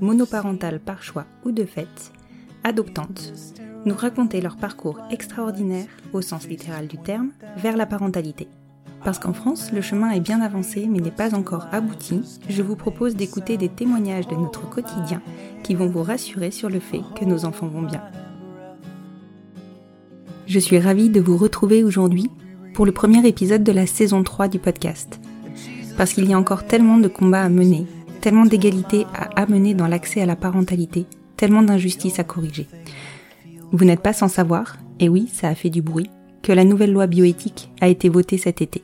monoparentales par choix ou de fait, adoptantes, nous raconter leur parcours extraordinaire, au sens littéral du terme, vers la parentalité. Parce qu'en France, le chemin est bien avancé mais n'est pas encore abouti, je vous propose d'écouter des témoignages de notre quotidien qui vont vous rassurer sur le fait que nos enfants vont bien. Je suis ravie de vous retrouver aujourd'hui pour le premier épisode de la saison 3 du podcast. Parce qu'il y a encore tellement de combats à mener, tellement d'égalité à amener dans l'accès à la parentalité, tellement d'injustices à corriger. Vous n'êtes pas sans savoir, et oui, ça a fait du bruit, que la nouvelle loi bioéthique a été votée cet été.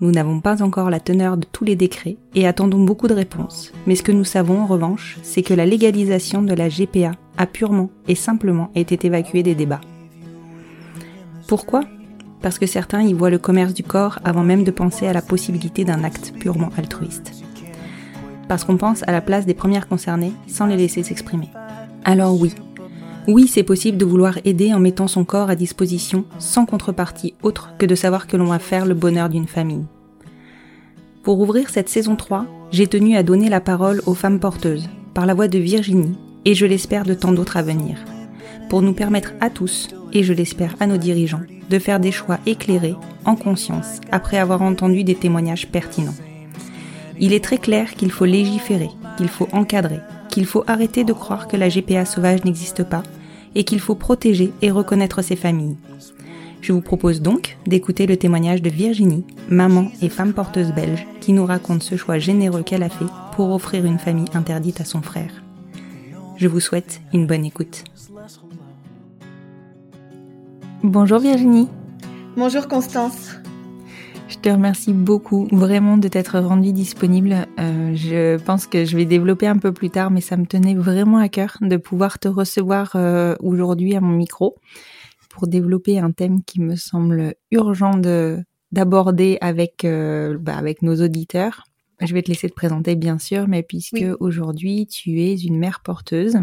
Nous n'avons pas encore la teneur de tous les décrets et attendons beaucoup de réponses, mais ce que nous savons en revanche, c'est que la légalisation de la GPA a purement et simplement été évacuée des débats. Pourquoi? Parce que certains y voient le commerce du corps avant même de penser à la possibilité d'un acte purement altruiste. Parce qu'on pense à la place des premières concernées sans les laisser s'exprimer. Alors oui, oui, c'est possible de vouloir aider en mettant son corps à disposition sans contrepartie autre que de savoir que l'on va faire le bonheur d'une famille. Pour ouvrir cette saison 3, j'ai tenu à donner la parole aux femmes porteuses, par la voix de Virginie, et je l'espère de tant d'autres à venir, pour nous permettre à tous, et je l'espère à nos dirigeants, de faire des choix éclairés, en conscience, après avoir entendu des témoignages pertinents. Il est très clair qu'il faut légiférer, qu'il faut encadrer, qu'il faut arrêter de croire que la GPA sauvage n'existe pas et qu'il faut protéger et reconnaître ces familles. Je vous propose donc d'écouter le témoignage de Virginie, maman et femme porteuse belge, qui nous raconte ce choix généreux qu'elle a fait pour offrir une famille interdite à son frère. Je vous souhaite une bonne écoute. Bonjour Virginie. Bonjour Constance. Te remercie beaucoup vraiment de t'être rendue disponible. Euh, je pense que je vais développer un peu plus tard, mais ça me tenait vraiment à cœur de pouvoir te recevoir euh, aujourd'hui à mon micro pour développer un thème qui me semble urgent de d'aborder avec euh, bah, avec nos auditeurs. Je vais te laisser te présenter bien sûr, mais puisque Oui. aujourd'hui tu es une mère porteuse,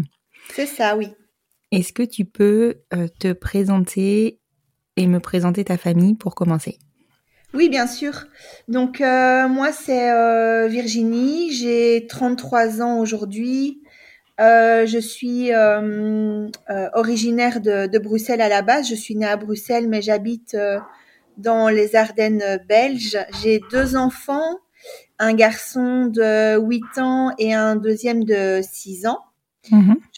C'est ça, oui. est-ce que tu peux te présenter et me présenter ta famille pour commencer? Oui, bien sûr. Donc, euh, moi, c'est euh, Virginie. J'ai 33 ans aujourd'hui. Euh, je suis originaire de, de Bruxelles à la base. Je suis née à Bruxelles, mais j'habite dans les Ardennes belges. J'ai deux enfants, un garçon de 8 ans et un deuxième de 6 ans.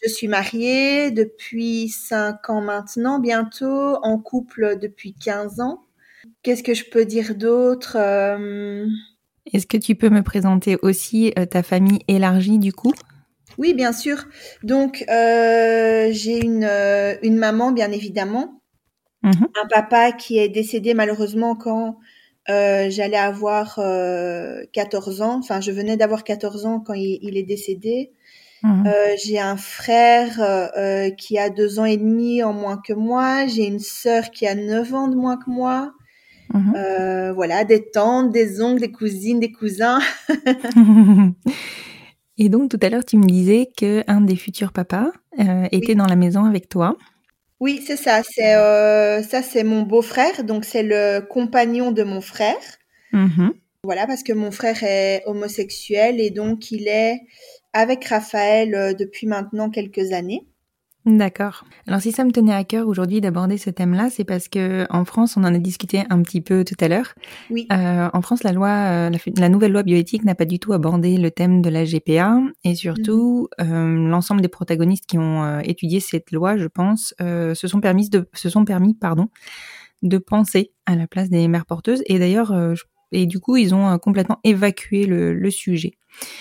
Je suis mariée depuis 5 ans maintenant, bientôt, en couple depuis 15 ans. Qu'est-ce que je peux dire d'autre Euh, Est-ce que tu peux me présenter aussi euh, ta famille élargie du coup? Oui, bien sûr. Donc, euh, j'ai une, une maman, bien évidemment. Mhm. Un papa qui est décédé malheureusement quand euh, j'allais avoir euh, 14 ans. Enfin, je venais d'avoir 14 ans quand il, il est décédé. Mhm. Euh, j'ai un frère qui a deux ans et demi en moins que moi. J'ai une sœur qui a 9 ans de moins que moi. Mhm. Euh, voilà, des tantes, des oncles, des cousines, des cousins. Et donc tout à l'heure, tu me disais que un des futurs papas euh, était Oui. dans la maison avec toi. Oui, c'est ça. C'est euh, ça, c'est mon beau-frère, donc c'est le compagnon de mon frère. Mhm. Voilà, parce que mon frère est homosexuel et donc il est avec Raphaël depuis maintenant quelques années. D'accord. Alors si ça me tenait à cœur aujourd'hui d'aborder ce thème-là, c'est parce que en France, on en a discuté un petit peu tout à l'heure. Oui, Euh, en France, la loi, euh, la, nouvelle loi bioéthique n'a pas du tout abordé le thème de la GPA et surtout euh, l'ensemble des protagonistes qui ont étudié cette loi, je pense, se sont permis de, se sont permis, pardon, de penser à la place des mères porteuses et d'ailleurs, et du coup, ils ont complètement évacué le, le sujet.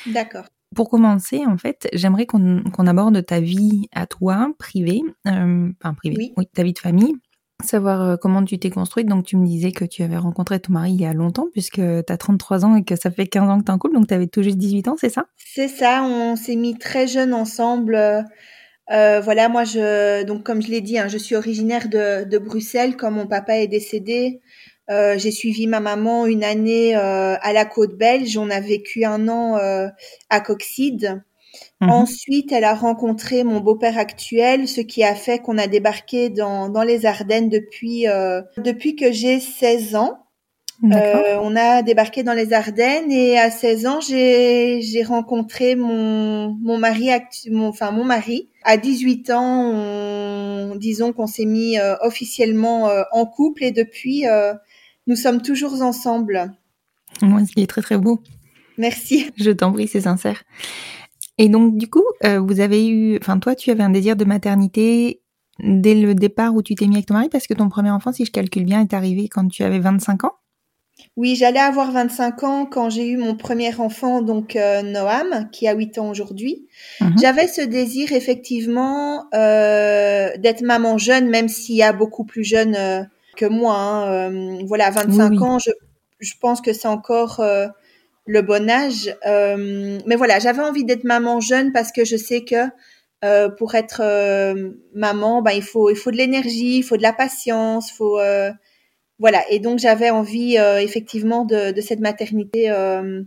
d'accord. Pour commencer, en fait, j'aimerais qu'on aborde ta vie à toi, privée, euh, enfin privée, Oui. ta vie de famille, savoir euh, comment tu t'es construite. Donc, tu me disais que tu avais rencontré ton mari il y a longtemps, puisque tu as 33 ans et que ça fait 15 ans que tu es en couple, donc tu avais tout juste 18 ans, c'est ça? C'est ça, on s'est mis très jeunes ensemble. euh, voilà, moi, je, donc comme je l'ai dit, hein, je suis originaire de, de Bruxelles. Quand mon papa est décédé, euh, j'ai suivi ma maman une année euh, à la côte belge. On a vécu un an euh, à Coxide. Mhm. Ensuite, elle a rencontré mon beau-père actuel, ce qui a fait qu'on a débarqué dans, dans les Ardennes depuis, euh, depuis que j'ai 16 ans. Euh, on a débarqué dans les Ardennes et à 16 ans, j'ai rencontré mon mon mari actu- mon enfin mon mari. À 18 ans, on, disons qu'on s'est mis euh, officiellement euh, en couple et depuis nous sommes toujours ensemble. Moi, ce qui est très très beau. Merci. Je t'en prie, c'est sincère. Et donc, du coup, vous avez eu, enfin, toi, tu avais un désir de maternité dès le départ où tu t'es mis avec ton mari, parce que ton premier enfant, si je calcule bien, est arrivé quand tu avais 25 ans? Oui, j'allais avoir 25 ans quand j'ai eu mon premier enfant, donc euh, Noam, qui a 8 ans aujourd'hui. Mhm. J'avais ce désir effectivement euh, d'être maman jeune, même s'il y a beaucoup plus jeune euh, que moi. hein. Euh, voilà, 25 Oui, oui. ans, je, je pense que c'est encore euh, le bon âge. Euh, mais voilà, j'avais envie d'être maman jeune parce que je sais que euh, pour être euh, maman, ben, il faut il faut de l'énergie, il faut de la patience, faut euh, voilà. Et donc j'avais envie euh, effectivement de, de cette maternité euh,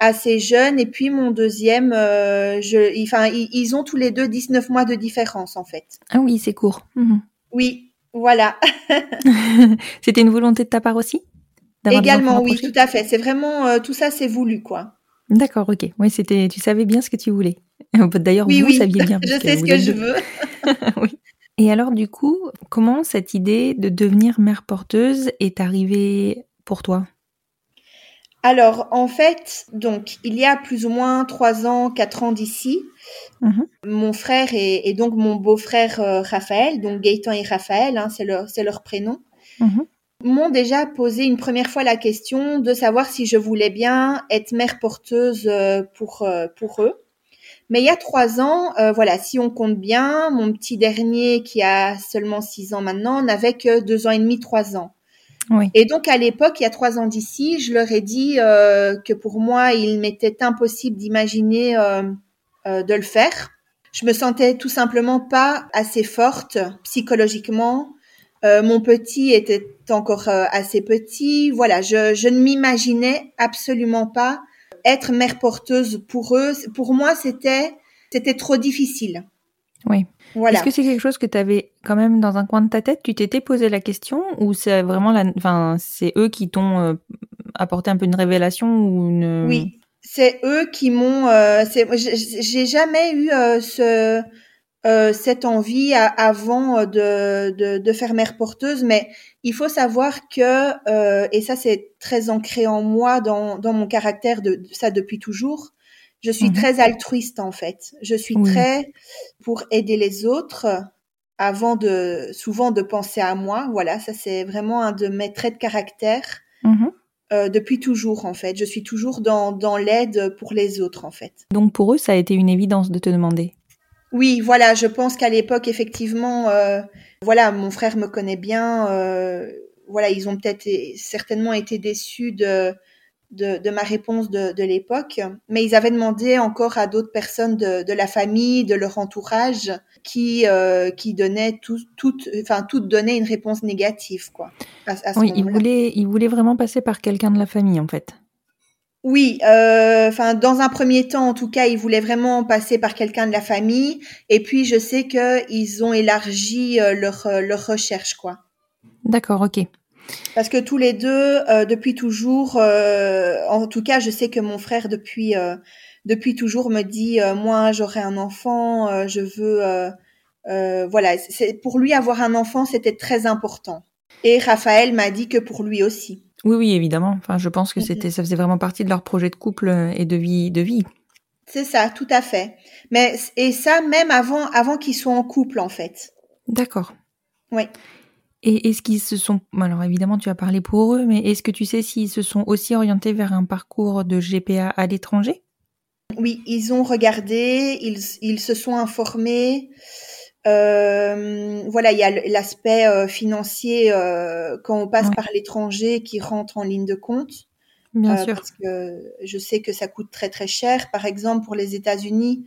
assez jeune. Et puis mon deuxième, euh, je, enfin ils, ils ont tous les deux 19 mois de différence en fait. Ah oui, c'est court. Mhm. Oui, voilà. C'était une volonté de ta part aussi? Également, oui, tout à fait. C'est vraiment euh, tout ça, c'est voulu quoi. D'accord, ok. Oui, c'était, tu savais bien ce que tu voulais. D'ailleurs, Oui, vous oui. saviez bien. Je sais ce que êtes je veux. oui. Et alors, du coup, comment cette idée de devenir mère porteuse est arrivée pour toi? Alors, en fait, donc, il y a plus ou moins trois ans, quatre ans d'ici, Mhm. mon frère et, et donc mon beau-frère euh, Raphaël, donc Gaëtan et Raphaël, hein, c'est leur, c'est leur prénom, Mhm. m'ont déjà posé une première fois la question de savoir si je voulais bien être mère porteuse euh, pour, euh, pour eux. Mais il y a trois ans, euh, voilà, si on compte bien, mon petit dernier qui a seulement six ans maintenant n'avait que deux ans et demi, trois ans. Oui. Et donc à l'époque, il y a trois ans d'ici, je leur ai dit euh, que pour moi, il m'était impossible d'imaginer euh, de le faire. Je me sentais tout simplement pas assez forte psychologiquement. Euh, mon petit était encore euh, assez petit. Voilà, je, je ne m'imaginais absolument pas être mère porteuse pour eux. Pour moi, c'était c'était trop difficile. Oui. Voilà. Est-ce que c'est quelque chose que tu avais quand même dans un coin de ta tête? Tu t'étais posé la question ou c'est vraiment la, enfin, c'est eux qui t'ont euh, apporté un peu une révélation ou une. Oui, c'est eux qui m'ont. Euh, j'ai jamais eu euh, ce, euh, cette envie à- avant de, de, de faire mère porteuse, mais il faut savoir que, euh, et ça c'est très ancré en moi, dans, dans mon caractère, de, de ça depuis toujours, je suis Mhm. très altruiste en fait. Je suis Oui. très pour aider les autres avant de souvent de penser à moi. Voilà, ça c'est vraiment un de mes traits de caractère Mhm. euh, depuis toujours en fait. Je suis toujours dans, dans l'aide pour les autres en fait. Donc pour eux, ça a été une évidence de te demander. Oui, voilà, je pense qu'à l'époque effectivement, euh, voilà, mon frère me connaît bien. euh, voilà, ils ont peut-être et- certainement été déçus de de, de ma réponse de, de l'époque, mais ils avaient demandé encore à d'autres personnes de, de la famille, de leur entourage, qui euh, qui donnaient tout, toutes, enfin toutes donnaient une réponse négative quoi. À, à ce Oui, ils voulaient, ils voulaient vraiment passer par quelqu'un de la famille en fait. Oui, euh, enfin dans un premier temps, en tout cas, ils voulaient vraiment passer par quelqu'un de la famille. Et puis je sais que ils ont élargi euh, leur euh, leur recherche, quoi. D'accord, ok. Parce que tous les deux, euh, depuis toujours, euh, en tout cas, je sais que mon frère depuis euh, depuis toujours me dit, euh, moi, j'aurai un enfant, euh, je veux, euh, euh, voilà, c'est pour lui avoir un enfant, c'était très important. Et Raphaël m'a dit que pour lui aussi. Oui, oui, évidemment. Enfin, je pense que c'était, ça faisait vraiment partie de leur projet de couple euh, et de vie, de vie. C'est ça, tout à fait. Mais et ça même avant avant qu'ils soient en couple en fait. D'accord. Oui. Et est-ce qu'ils se sont, alors évidemment, tu as parlé pour eux, mais est-ce que tu sais s'ils se sont aussi orientés vers un parcours de GPA à l'étranger? Oui, ils ont regardé, ils, ils se sont informés. Euh, voilà, il y a l'aspect euh, financier euh, quand on passe Ouais. par l'étranger qui rentre en ligne de compte. Bien sûr. Parce que je sais que ça coûte très très cher. Par exemple, pour les États-Unis,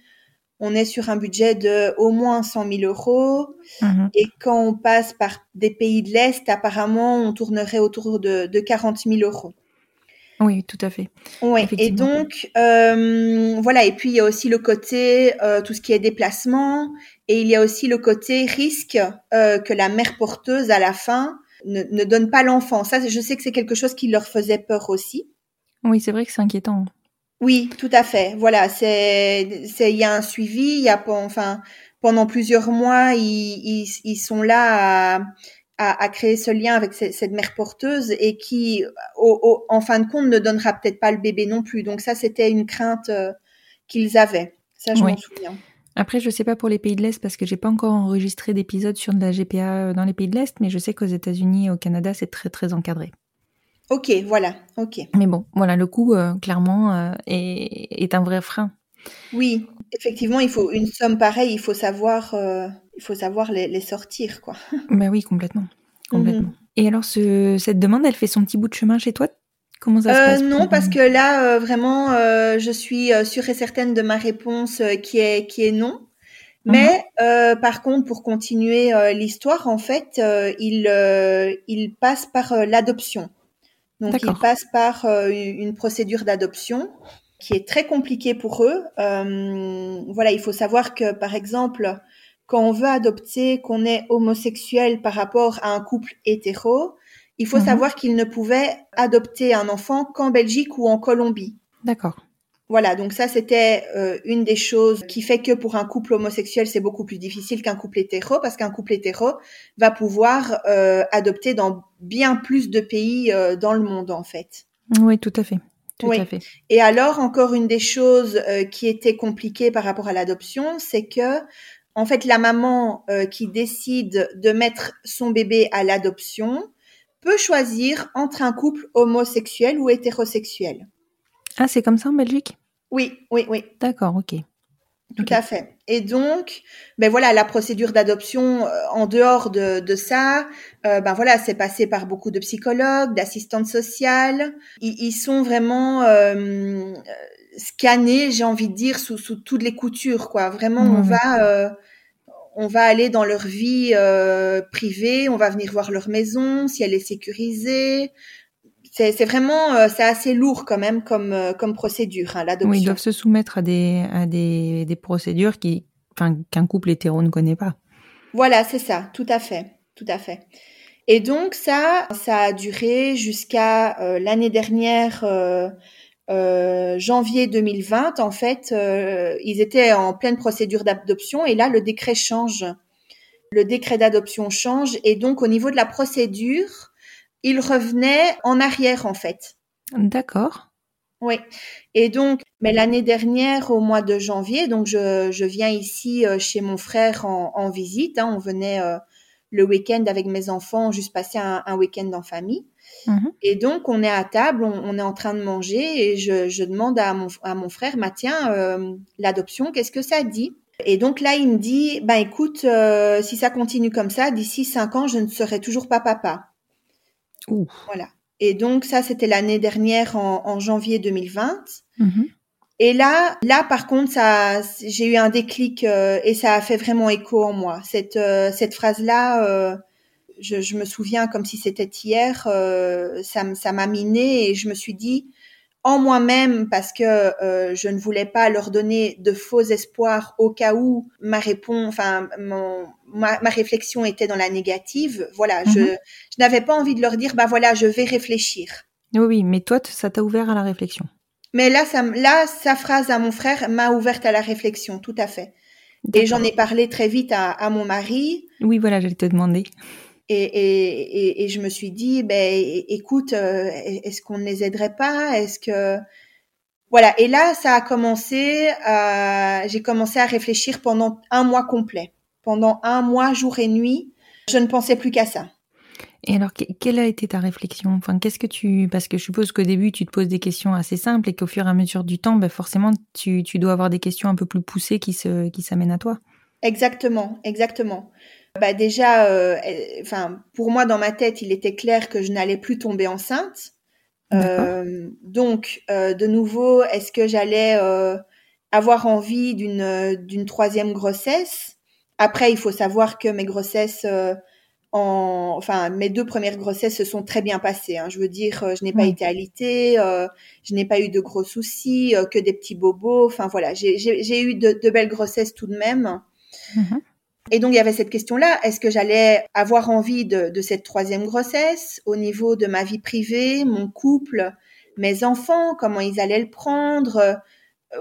on est sur un budget de au moins 100 000 euros. Mhm. Et quand on passe par des pays de l'Est, apparemment, on tournerait autour de, de 40 000 euros. Oui, tout à fait. Ouais. Et donc, euh, voilà. Et puis, il y a aussi le côté, euh, tout ce qui est déplacement. Et il y a aussi le côté risque euh, que la mère porteuse, à la fin, ne, ne donne pas l'enfant. Ça, je sais que c'est quelque chose qui leur faisait peur aussi. Oui, c'est vrai que c'est inquiétant. Oui, tout à fait. Voilà, c'est, c'est, il y a un suivi. Il y a, enfin, pendant plusieurs mois, ils, ils, ils sont là à, à, à créer ce lien avec ce- cette mère porteuse et qui, au, au- en fin de compte, ne donnera peut-être pas le bébé non plus. Donc ça, c'était une crainte euh, qu'ils avaient. Ça, je Oui. m'en souviens. Après, je sais pas pour les pays de l'Est parce que j'ai pas encore enregistré d'épisode sur de la GPA dans les pays de l'Est, mais je sais qu'aux États-Unis et au Canada, c'est très très encadré. Ok, voilà. Ok. Mais bon, voilà, le coût, euh, clairement, euh, est, est un vrai frein. Oui, effectivement, il faut une somme pareille. Il faut savoir, euh, il faut savoir les, les sortir, quoi. Bah oui, complètement. complètement. Mhm. Et alors, ce, cette demande, elle fait son petit bout de chemin chez toi? Comment ça se Euh, passe non, parce que là, euh, vraiment, euh, je suis sûre et certaine de ma réponse qui est qui est non. Mais euh, par contre, pour continuer l'histoire, en fait, il il passe par l'adoption. Donc, il passe par une procédure d'adoption qui est très compliquée pour eux. Voilà, il faut savoir que, par exemple, quand on veut adopter, qu'on est homosexuel par rapport à un couple hétéro, il faut Mhm. savoir qu'ils ne pouvaient adopter un enfant qu'en Belgique ou en Colombie. D'accord. Voilà, donc ça c'était euh, une des choses qui fait que pour un couple homosexuel c'est beaucoup plus difficile qu'un couple hétéro parce qu'un couple hétéro va pouvoir euh, adopter dans bien plus de pays euh, dans le monde en fait. Oui, tout à fait. Tout Oui. à fait. Et alors encore une des choses qui était compliquée par rapport à l'adoption, c'est que en fait la maman euh, qui décide de mettre son bébé à l'adoption peut choisir entre un couple homosexuel ou hétérosexuel. Ah, c'est comme ça en Belgique? Oui, oui, oui. D'accord, ok. Tout à fait. Et donc, ben voilà, la procédure d'adoption, euh, en dehors de, de ça, euh, ben voilà, c'est passé par beaucoup de psychologues, d'assistantes sociales. Ils, ils sont vraiment scannés, j'ai envie de dire, sous, sous toutes les coutures, quoi. Vraiment, on va, euh, on va aller dans leur vie euh, privée, on va venir voir leur maison, si elle est sécurisée. C'est c'est vraiment, euh, c'est assez lourd quand même comme comme procédure, hein, l'adoption. Oui, ils doivent se soumettre à des, à des, des procédures qui, enfin, qu'un couple hétéro ne connaît pas. Voilà, c'est ça, tout à fait, tout à fait. Et donc ça, ça a duré jusqu'à l'année dernière, euh, janvier 2020. En fait, euh, ils étaient en pleine procédure d'adoption et là, le décret change. Le décret d'adoption change et donc au niveau de la procédure, ils revenaient en arrière en fait. D'accord. Oui. Et donc, mais l'année dernière, au mois de janvier, donc je, je viens ici euh, chez mon frère en, en visite. hein, on venait euh, le week-end avec mes enfants, juste passer un, un week-end en famille. Mhm. Et donc, on est à table, on, on est en train de manger et je, je demande à mon, à mon frère, bah, tiens, euh, l'adoption, qu'est-ce que ça dit? Et donc là, il me dit, bah écoute, euh, si ça continue comme ça, d'ici cinq ans, je ne serai toujours pas papa. Ouh. Voilà. Et donc ça, c'était l'année dernière en, en janvier 2020. Mhm. Et là, là par contre, ça, j'ai eu un déclic euh, et ça a fait vraiment écho en moi. Cette euh, cette phrase-là, euh, je, je me souviens comme si c'était hier. euh, ça m- ça m'a miné et je me suis dit, en moi-même parce que euh, je ne voulais pas leur donner de faux espoirs au cas où ma réponse, enfin mon, ma, ma, réflexion était dans la négative. Voilà, je, Mhm. je n'avais pas envie de leur dire bah voilà je vais réfléchir. Oui, oui, mais toi, ça t'a ouvert à la réflexion. Mais là ça là sa phrase à mon frère m'a ouverte à la réflexion tout à fait. Et j'en ai parlé très vite à, à mon mari. Oui, voilà, j'allais te demander. Et, et, et, et je me suis dit, ben, écoute, euh, est-ce qu'on ne les aiderait pas? Est-ce que voilà Et là, ça a commencé. à- J'ai commencé à réfléchir pendant un mois complet. Pendant un mois, jour et nuit, je ne pensais plus qu'à ça. Et alors, que- quelle a été ta réflexion? Enfin, qu'est-ce que tu Parce que je suppose qu'au début, tu te poses des questions assez simples et qu'au fur et à mesure du temps, ben forcément, tu, tu dois avoir des questions un peu plus poussées qui se qui s'amènent à toi. Exactement, exactement. Bah déjà, euh, enfin, pour moi, dans ma tête, il était clair que je n'allais plus tomber enceinte. Euh, donc, euh, de nouveau, est-ce que j'allais euh, avoir envie d'une d'une troisième grossesse? Après, il faut savoir que mes grossesses, euh, en, enfin, mes deux premières grossesses se sont très bien passées. hein. Je veux dire, je n'ai pas été alitée, euh, je n'ai pas eu de gros soucis, euh, que des petits bobos. Enfin voilà, j'ai j'ai- j'ai eu de, de belles grossesses tout de même. Mhm. Et donc, il y avait cette question-là. Est-ce que j'allais avoir envie de, de cette troisième grossesse au niveau de ma vie privée, mon couple, mes enfants, comment ils allaient le prendre?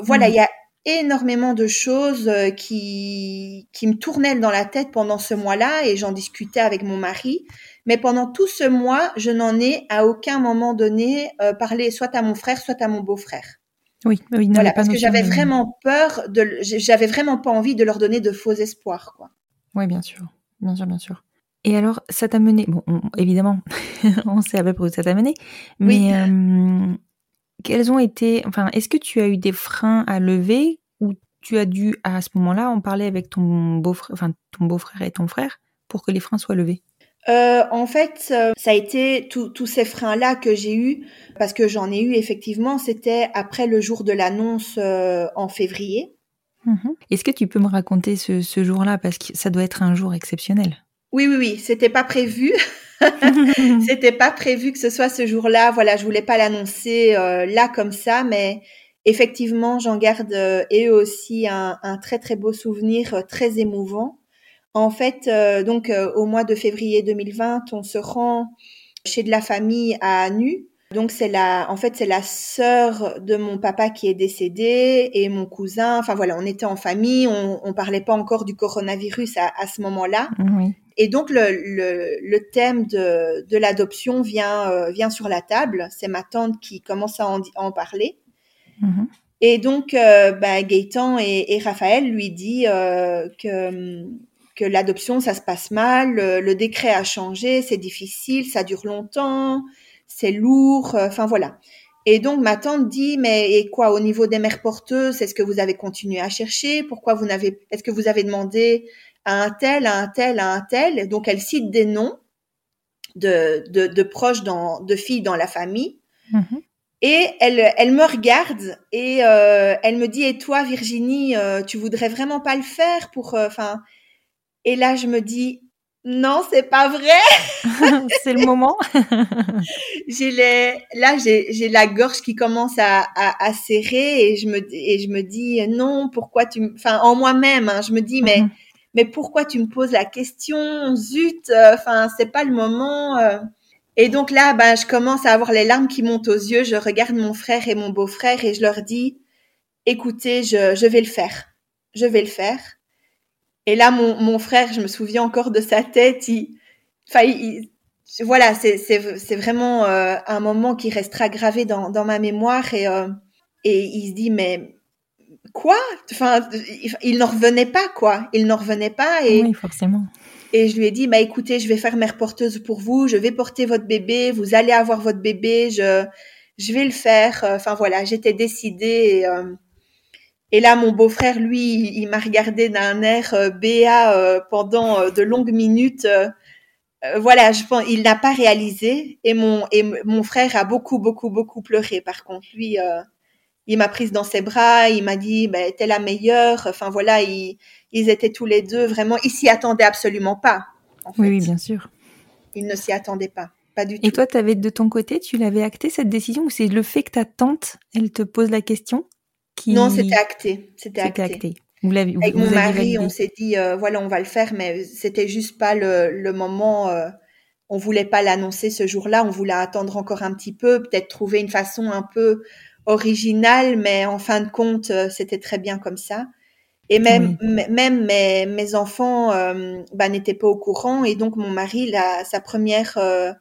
Voilà, Mhm. il y a énormément de choses euh, qui, qui me tournaient dans la tête pendant ce mois-là et j'en discutais avec mon mari. Mais pendant tout ce mois, je n'en ai à aucun moment donné euh, parlé soit à mon frère, soit à mon beau-frère. Oui, oui, Voilà, parce que j'avais vraiment peur de, j'avais vraiment pas envie de leur donner de faux espoirs, quoi. Oui, bien sûr, bien sûr, bien sûr. Et alors, ça t'a mené. Bon, on- évidemment, on sait à peu près où ça t'a mené. Mais Oui. euh, quels ont été. Enfin, est-ce que tu as eu des freins à lever ou tu as dû à ce moment-là en parler avec ton beau-frère, enfin ton beau-frère et ton frère pour que les freins soient levés? Euh, en fait, euh, ça a été tous ces freins-là que j'ai eus, parce que j'en ai eu effectivement, c'était après le jour de l'annonce euh, en février. Mhm. Est-ce que tu peux me raconter ce, ce jour-là? Parce que ça doit être un jour exceptionnel. Oui, oui, oui, c'était pas prévu. C'était pas prévu que ce soit ce jour-là. Voilà, je voulais pas l'annoncer euh, là comme ça, mais effectivement, j'en garde euh, et eux aussi un, un très très beau souvenir, euh, très émouvant. En fait, euh, donc euh, au mois de février 2020, on se rend chez de la famille à Nu. Donc c'est la, en fait c'est la sœur de mon papa qui est décédée et mon cousin. Enfin voilà, on était en famille, on, on parlait pas encore du coronavirus à, à ce moment-là. Et donc le, le, le thème de, de l'adoption vient, euh, vient sur la table. C'est ma tante qui commence à en, à en parler. Mhm. Et donc bah, Gaëtan et, et Raphaël lui dit que, que l'adoption ça se passe mal, le, le décret a changé, c'est difficile, ça dure longtemps, c'est lourd, euh, enfin voilà. Et donc ma tante dit mais et quoi au niveau des mères porteuses, est-ce que vous avez continué à chercher? Pourquoi vous n'avez est-ce que vous avez demandé à un tel, à un tel, à un tel? Donc elle cite des noms de, de, de proches dans, de filles dans la famille. Mhm. Et elle, elle me regarde et euh, elle me dit et toi Virginie, euh, tu voudrais vraiment pas le faire pour, euh, enfin. Et là je me dis non c'est pas vrai. c'est le moment. J'ai les, là j'ai j'ai la gorge qui commence à, à, à serrer et je me et je me dis non pourquoi tu, enfin en moi-même hein, je me dis mais Mhm. mais pourquoi tu me poses la question? Zut, euh, enfin c'est pas le moment. euh. Et donc là, ben je commence à avoir les larmes qui montent aux yeux. Je regarde mon frère et mon beau-frère et je leur dis écoutez, je je vais le faire, je vais le faire. Et là mon mon frère, je me souviens encore de sa tête. Il, enfin il- il- voilà, c'est c'est c'est vraiment euh, un moment qui restera gravé dans dans ma mémoire et euh, et il se dit mais quoi? Enfin, il, il n'en revenait pas quoi. Il n'en revenait pas et oui, forcément. et je lui ai dit, bah écoutez, je vais faire mère porteuse pour vous, je vais porter votre bébé, vous allez avoir votre bébé, je, je vais le faire. Enfin voilà, j'étais décidée. Et, euh, et là, mon beau-frère, lui, il, il m'a regardé d'un air euh, béat euh, pendant euh, de longues minutes. voilà, je pense, il n'a pas réalisé. Et mon et mon frère a beaucoup, beaucoup, beaucoup pleuré. Par contre, lui, il m'a prise dans ses bras, il m'a dit, bah, t'es la meilleure. Enfin voilà, il- ils étaient tous les deux vraiment, ils s'y attendaient absolument pas. En fait. Oui, oui, bien sûr. Ils ne s'y attendaient pas. pas du tout. Et toi, avais de ton côté, tu l'avais acté cette décision ou c'est le fait que ta tante, elle te pose la question? Qui... Non, c'était acté. C'était acté. Vous Avec mon mari, on s'est dit, euh, voilà, on va le faire, mais c'était juste pas le, le moment. Euh, on voulait pas l'annoncer ce jour-là. On voulait attendre encore un petit peu, peut-être trouver une façon un peu originale, mais en fin de compte, euh, c'était très bien comme ça. Et même, même mes, mes enfants euh, bah, n'étaient pas au courant. Et donc, mon mari, la, sa première, euh,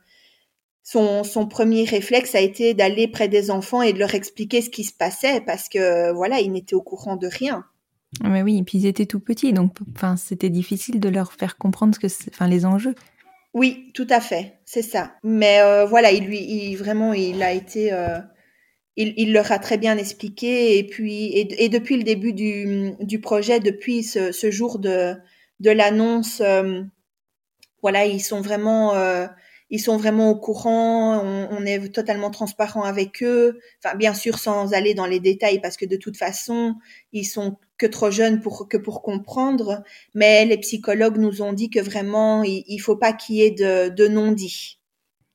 son, son premier réflexe a été d'aller près des enfants et de leur expliquer ce qui se passait parce que, voilà, ils n'étaient au courant de rien. Mais oui, et puis ils étaient tout petits, donc enfin, c'était difficile de leur faire comprendre ce que enfin, les enjeux. Oui, tout à fait, c'est ça. Mais euh, voilà, il lui, il, vraiment, il a été il, il, leur a très bien expliqué et puis et, et depuis le début du, du projet, depuis ce, ce, jour de, de l'annonce, euh, voilà, ils sont vraiment euh, ils sont vraiment au courant. On, on, est totalement transparent avec eux. Enfin, bien sûr, sans aller dans les détails parce que de toute façon, ils sont que trop jeunes pour que pour comprendre. Mais les psychologues nous ont dit que vraiment, il, il faut pas qu'il y ait de, de non-dit.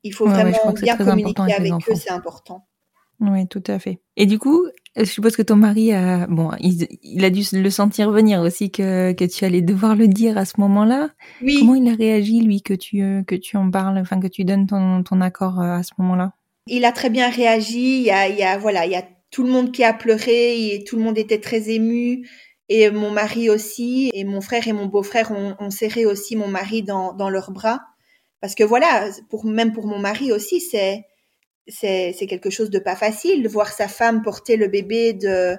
Il faut vraiment bien communiquer avec eux, c'est important. Oui, tout à fait. Et du coup, je suppose que ton mari a, bon, il, a dû le sentir venir aussi que, que tu allais devoir le dire à ce moment-là. Oui. Comment il a réagi, lui, que tu, euh, que tu en parles, enfin, que tu donnes ton, ton accord euh, à ce moment-là? Il a très bien réagi. Il y a, il y a, voilà, il y a tout le monde qui a pleuré et tout le monde était très ému. Et mon mari aussi, et mon frère et mon beau-frère ont, ont serré aussi mon mari dans, dans leurs bras. Parce que voilà, pour, même pour mon mari aussi, c'est, c'est quelque chose de pas facile, de voir sa femme porter le bébé de,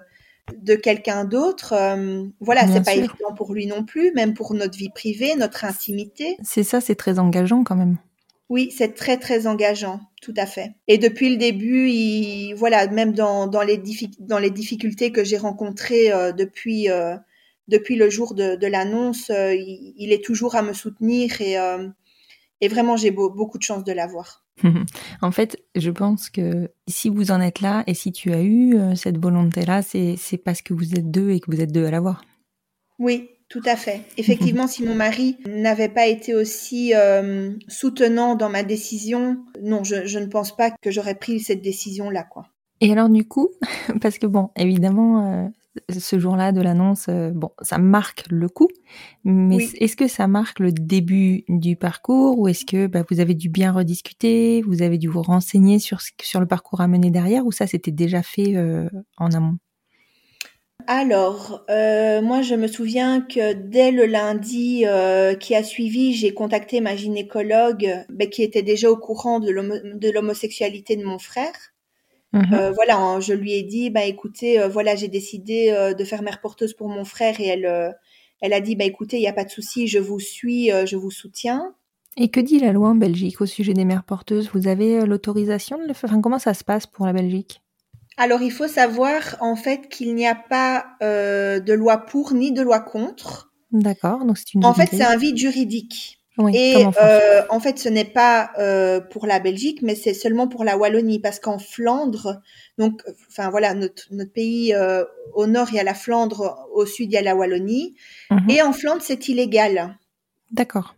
de quelqu'un d'autre. Euh, voilà, c'est pas évident pour lui non plus, même pour notre vie privée, notre intimité. C'est ça, c'est très engageant quand même. Oui, c'est très très engageant, tout à fait. Et depuis le début, il, voilà, même dans, dans, les, dans les difficultés que j'ai rencontrées euh, depuis, euh, depuis le jour de, de l'annonce, euh, il, il, est toujours à me soutenir et, euh, et vraiment j'ai beau, beaucoup de chance de l'avoir. en fait, je pense que si vous en êtes là et si tu as eu euh, cette volonté-là, c'est parce que vous êtes deux et que vous êtes deux à l'avoir. Oui, tout à fait. Effectivement, si mon mari n'avait pas été aussi euh, soutenant dans ma décision, non, je, je ne pense pas que j'aurais pris cette décision-là, quoi. Et alors du coup, parce que bon, évidemment, euh, ce jour-là de l'annonce, euh, bon, ça marque le coup, mais oui. est-ce que ça marque le début du parcours ou est-ce que bah, vous avez dû bien rediscuter, vous avez dû vous renseigner sur, sur le parcours à mener derrière ou ça c'était déjà fait euh, en amont? Alors, euh, moi, je me souviens que dès le lundi euh, qui a suivi, j'ai contacté ma gynécologue bah, qui était déjà au courant de l'homosexualité de mon frère. Mmh. Euh, voilà, je lui ai dit, bah écoutez, euh, voilà, j'ai décidé euh, de faire mère porteuse pour mon frère et elle, elle a dit, bah écoutez, il n'y a pas de souci, je vous suis, je vous soutiens. Et que dit la loi en Belgique au sujet des mères porteuses? Vous avez l'autorisation de le faire? Enfin, Comment ça se passe pour la Belgique? Alors, il faut savoir en fait qu'il n'y a pas de loi pour ni de loi contre. D'accord, donc c'est une. En fait, c'est un vide juridique. Oui, et en, euh, en, fait, ce n'est pas euh, pour la Belgique, mais c'est seulement pour la Wallonie, parce qu'en Flandre, donc, enfin voilà, notre, notre pays euh, au nord il y a la Flandre, au sud il y a la Wallonie, -hmm. et en Flandre c'est illégal. D'accord.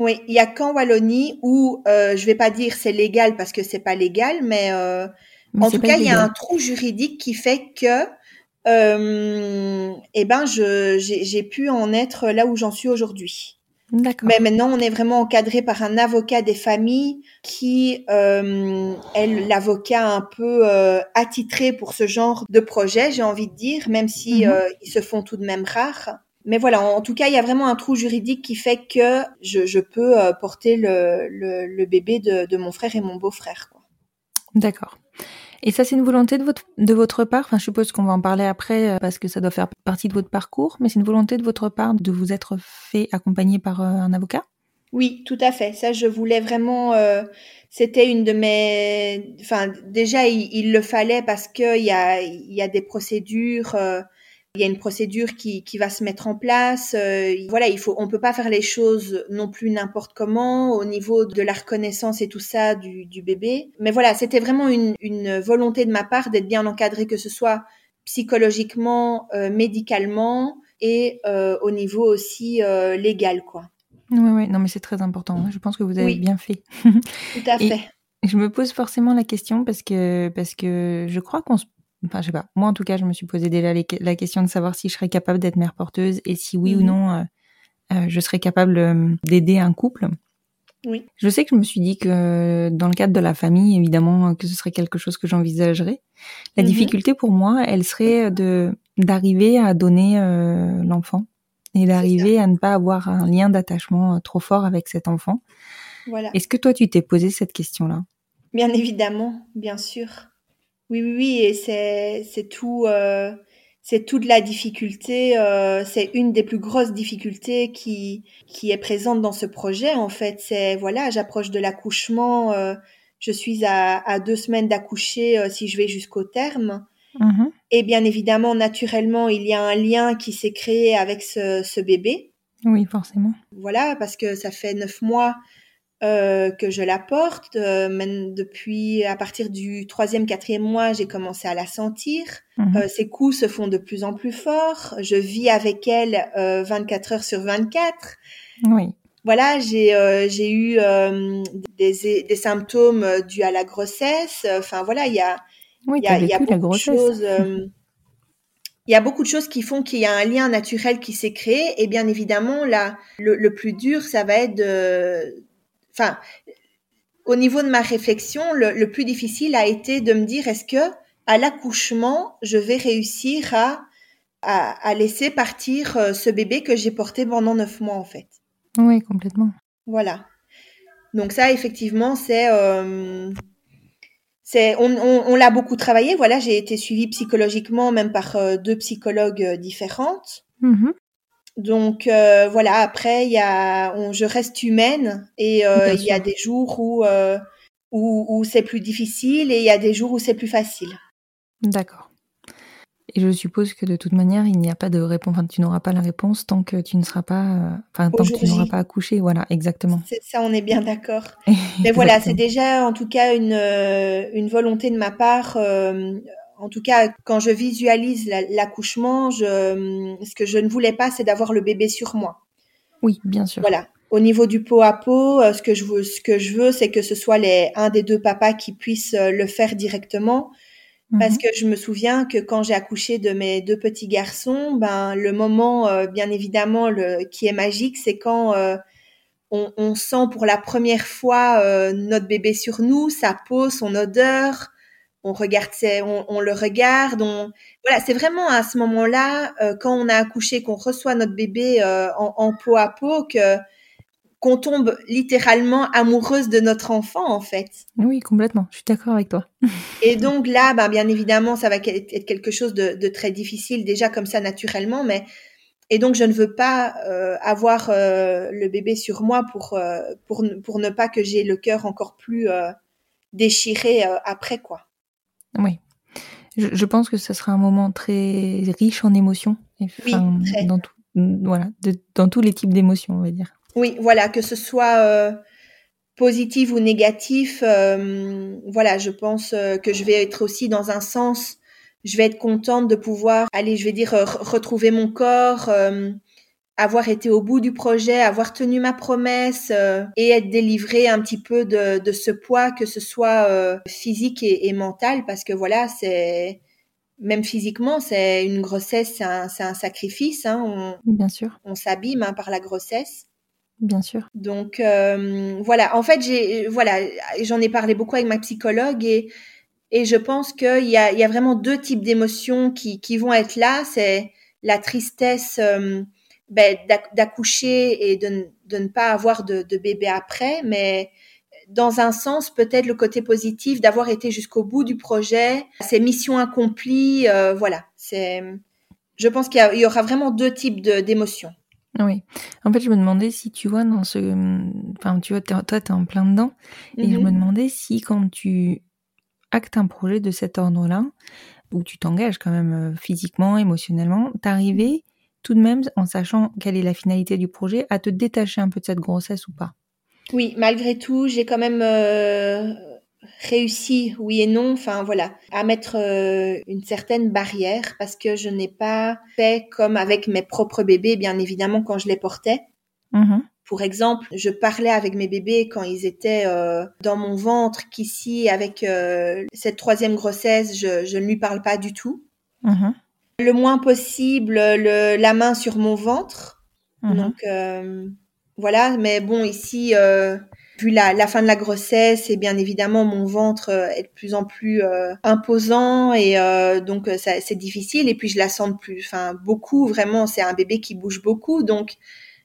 Oui, il y a qu'en Wallonie où euh, je vais pas dire c'est légal parce que c'est pas légal, mais, euh, mais en tout cas il y a un trou juridique qui fait que euh, eh ben je j'ai pu en être là où j'en suis aujourd'hui. Mais maintenant, on est vraiment encadré par un avocat des familles qui euh, est l'avocat un peu euh, attitré pour ce genre de projet, j'ai envie de dire, même si mm -hmm. euh, ils se font tout de même rares. Mais voilà, en tout cas, il y a vraiment un trou juridique qui fait que je, je peux euh, porter le, le, le bébé de, de, mon frère et mon beau-frère. D'accord. Et ça, c'est une volonté de votre, de votre part? Enfin, je suppose qu'on va en parler après euh, parce que ça doit faire partie de votre parcours, mais c'est une volonté de votre part de vous être fait accompagner par euh, un avocat? Oui, tout à fait. Ça, je voulais vraiment... Euh, C'était une de mes... Enfin, déjà, il, il le fallait parce qu'il y a, y a des procédures... Euh, il y a une procédure qui, qui va se mettre en place. Euh, voilà, il faut, on peut pas faire les choses non plus n'importe comment au niveau de la reconnaissance et tout ça du, du bébé. Mais voilà, c'était vraiment une, une volonté de ma part d'être bien encadrée, que ce soit psychologiquement, euh, médicalement et euh, au niveau aussi euh, légal, quoi. Oui, oui, non, mais c'est très important. Je pense que vous avez Oui. bien fait. Tout à Et- fait. Je me pose forcément la question parce que, parce que je crois qu'on se... Enfin, je sais pas. Moi, en tout cas, je me suis posé déjà les- la question de savoir si je serais capable d'être mère porteuse et si oui ou Mhm. non euh, euh, je serais capable euh, d'aider un couple. Oui. Je sais que je me suis dit que dans le cadre de la famille, évidemment, que ce serait quelque chose que j'envisagerais. La Mhm. difficulté pour moi, elle serait de d'arriver à donner euh, l'enfant et d'arriver à ne pas avoir un lien d'attachement trop fort avec cet enfant. Voilà. Est-ce que toi, tu t'es posé cette question-là? Bien évidemment, bien sûr. Oui, oui, oui, et c'est c'est tout, euh, c'est toute la difficulté. euh, c'est une des plus grosses difficultés qui qui est présente dans ce projet. En fait, c'est voilà, j'approche de l'accouchement. euh, je suis à, à deux semaines d'accoucher si je vais jusqu'au terme. Mhm. Et bien évidemment, naturellement, il y a un lien qui s'est créé avec ce, ce bébé. Oui, forcément. Voilà, parce que ça fait neuf mois euh, que je la porte. Euh, même depuis, à partir du troisième, quatrième mois, j'ai commencé à la sentir. Mhm. Euh, ses coups se font de plus en plus forts. Je vis avec elle euh, 24 heures sur 24. Oui. Voilà, j'ai euh, j'ai eu euh, des, des symptômes euh, dus à la grossesse. Enfin voilà, il y a Oui, il y a, y beaucoup de choses. euh, il y a beaucoup de choses qui font qu'il y a un lien naturel qui s'est créé. Et bien évidemment, là, le, le plus dur, ça va être de, enfin, au niveau de ma réflexion, le, le plus difficile a été de me dire est-ce que à l'accouchement, je vais réussir à, à, à laisser partir euh, ce bébé que j'ai porté pendant neuf mois en fait. Oui, complètement. Voilà. Donc ça, effectivement, c'est, euh, c'est, on, on, on l'a beaucoup travaillé. Voilà, j'ai été suivie psychologiquement, même par euh, deux psychologues euh, différentes. Mhm. Donc euh, voilà. Après, il y a, on, je reste humaine et euh, il y a des jours où euh, où, où c'est plus difficile et il y a des jours où c'est plus facile. D'accord. Et je suppose que de toute manière, il n'y a pas de réponse. Enfin, tu n'auras pas la réponse tant que tu ne seras pas. Enfin, tant que tu n'auras pas accouché. Voilà, exactement. C'est ça, on est bien d'accord. Mais voilà, c'est déjà en tout cas une, une volonté de ma part. Euh, en tout cas, quand je visualise la- l'accouchement, je, ce que je ne voulais pas, c'est d'avoir le bébé sur moi. Oui, bien sûr. Voilà. Au niveau du pot à pot, euh, ce que je veux, ce que je veux, c'est que ce soit les un des deux papas qui puissent euh, le faire directement. Parce Mhm. que je me souviens que quand j'ai accouché de mes deux petits garçons, ben le moment, euh, bien évidemment, le, qui est magique, c'est quand euh, on, on sent pour la première fois euh, notre bébé sur nous, sa peau, son odeur. On regarde, on, on le regarde. On, voilà, c'est vraiment à ce moment-là, euh, quand on a accouché, qu'on reçoit notre bébé euh, en, en peau à peau, que qu'on tombe littéralement amoureuse de notre enfant, en fait. Oui, complètement. Je suis d'accord avec toi. Et donc là, ben, bien évidemment, ça va être quelque chose de, de très difficile déjà comme ça naturellement, mais et donc je ne veux pas euh, avoir euh, le bébé sur moi pour euh, pour ne- pour ne pas que j'ai le cœur encore plus euh, déchiré euh, après quoi. Oui. Je, je pense que ce sera un moment très riche en émotions. Et, Oui, très. Dans, tout, voilà, de- dans tous les types d'émotions, on va dire. Oui, voilà, que ce soit euh, positif ou négatif, euh, voilà, je pense euh, que je vais être aussi dans un sens, je vais être contente de pouvoir, allez, je vais dire, re- retrouver mon corps, avoir été au bout du projet, avoir tenu ma promesse euh, et être délivrée un petit peu de, de ce poids, que ce soit euh, physique et, et mental, parce que voilà, c'est même physiquement, c'est une grossesse, c'est un, sacrifice, hein, on, Bien sûr, on s'abîme hein, par la grossesse. bien sûr. Donc euh, voilà, en fait, j'ai voilà, j'en ai parlé beaucoup avec ma psychologue et et je pense qu'il y a il y a vraiment deux types d'émotions qui qui vont être là, c'est la tristesse euh, ben, d'ac- d'accoucher et de, ne- de ne pas avoir de, de bébé après, mais dans un sens peut-être le côté positif d'avoir été jusqu'au bout du projet, c'est mission accomplie, euh, voilà, c'est je pense qu'il y, aura vraiment deux types de- d'émotions. Oui. En fait, je me demandais si tu vois dans ce, enfin, tu vois, toi, t'es en plein dedans, et je Mhm. me demandais si quand tu actes un projet de cet ordre-là, où tu t'engages quand même euh, physiquement, émotionnellement, t'arrivais tout de même, en sachant quelle est la finalité du projet, à te détacher un peu de cette grossesse ou pas. Oui, malgré tout, j'ai quand même euh, réussi, oui et non, enfin voilà, à mettre euh, une certaine barrière parce que je n'ai pas fait comme avec mes propres bébés, bien évidemment, quand je les portais. Mhm. Pour exemple, je parlais avec mes bébés quand ils étaient euh, dans mon ventre, qu'ici, avec cette troisième grossesse, je, je ne lui parle pas du tout. Mhm. Le moins possible, le, la main sur mon ventre. Mhm. Donc euh, voilà, mais bon, ici, euh, vu la, la fin de la grossesse, et bien évidemment, mon ventre euh, est de plus en plus euh, imposant et euh, donc euh, c'est difficile. Et puis je la sens de plus, enfin beaucoup, vraiment, c'est un bébé qui bouge beaucoup, donc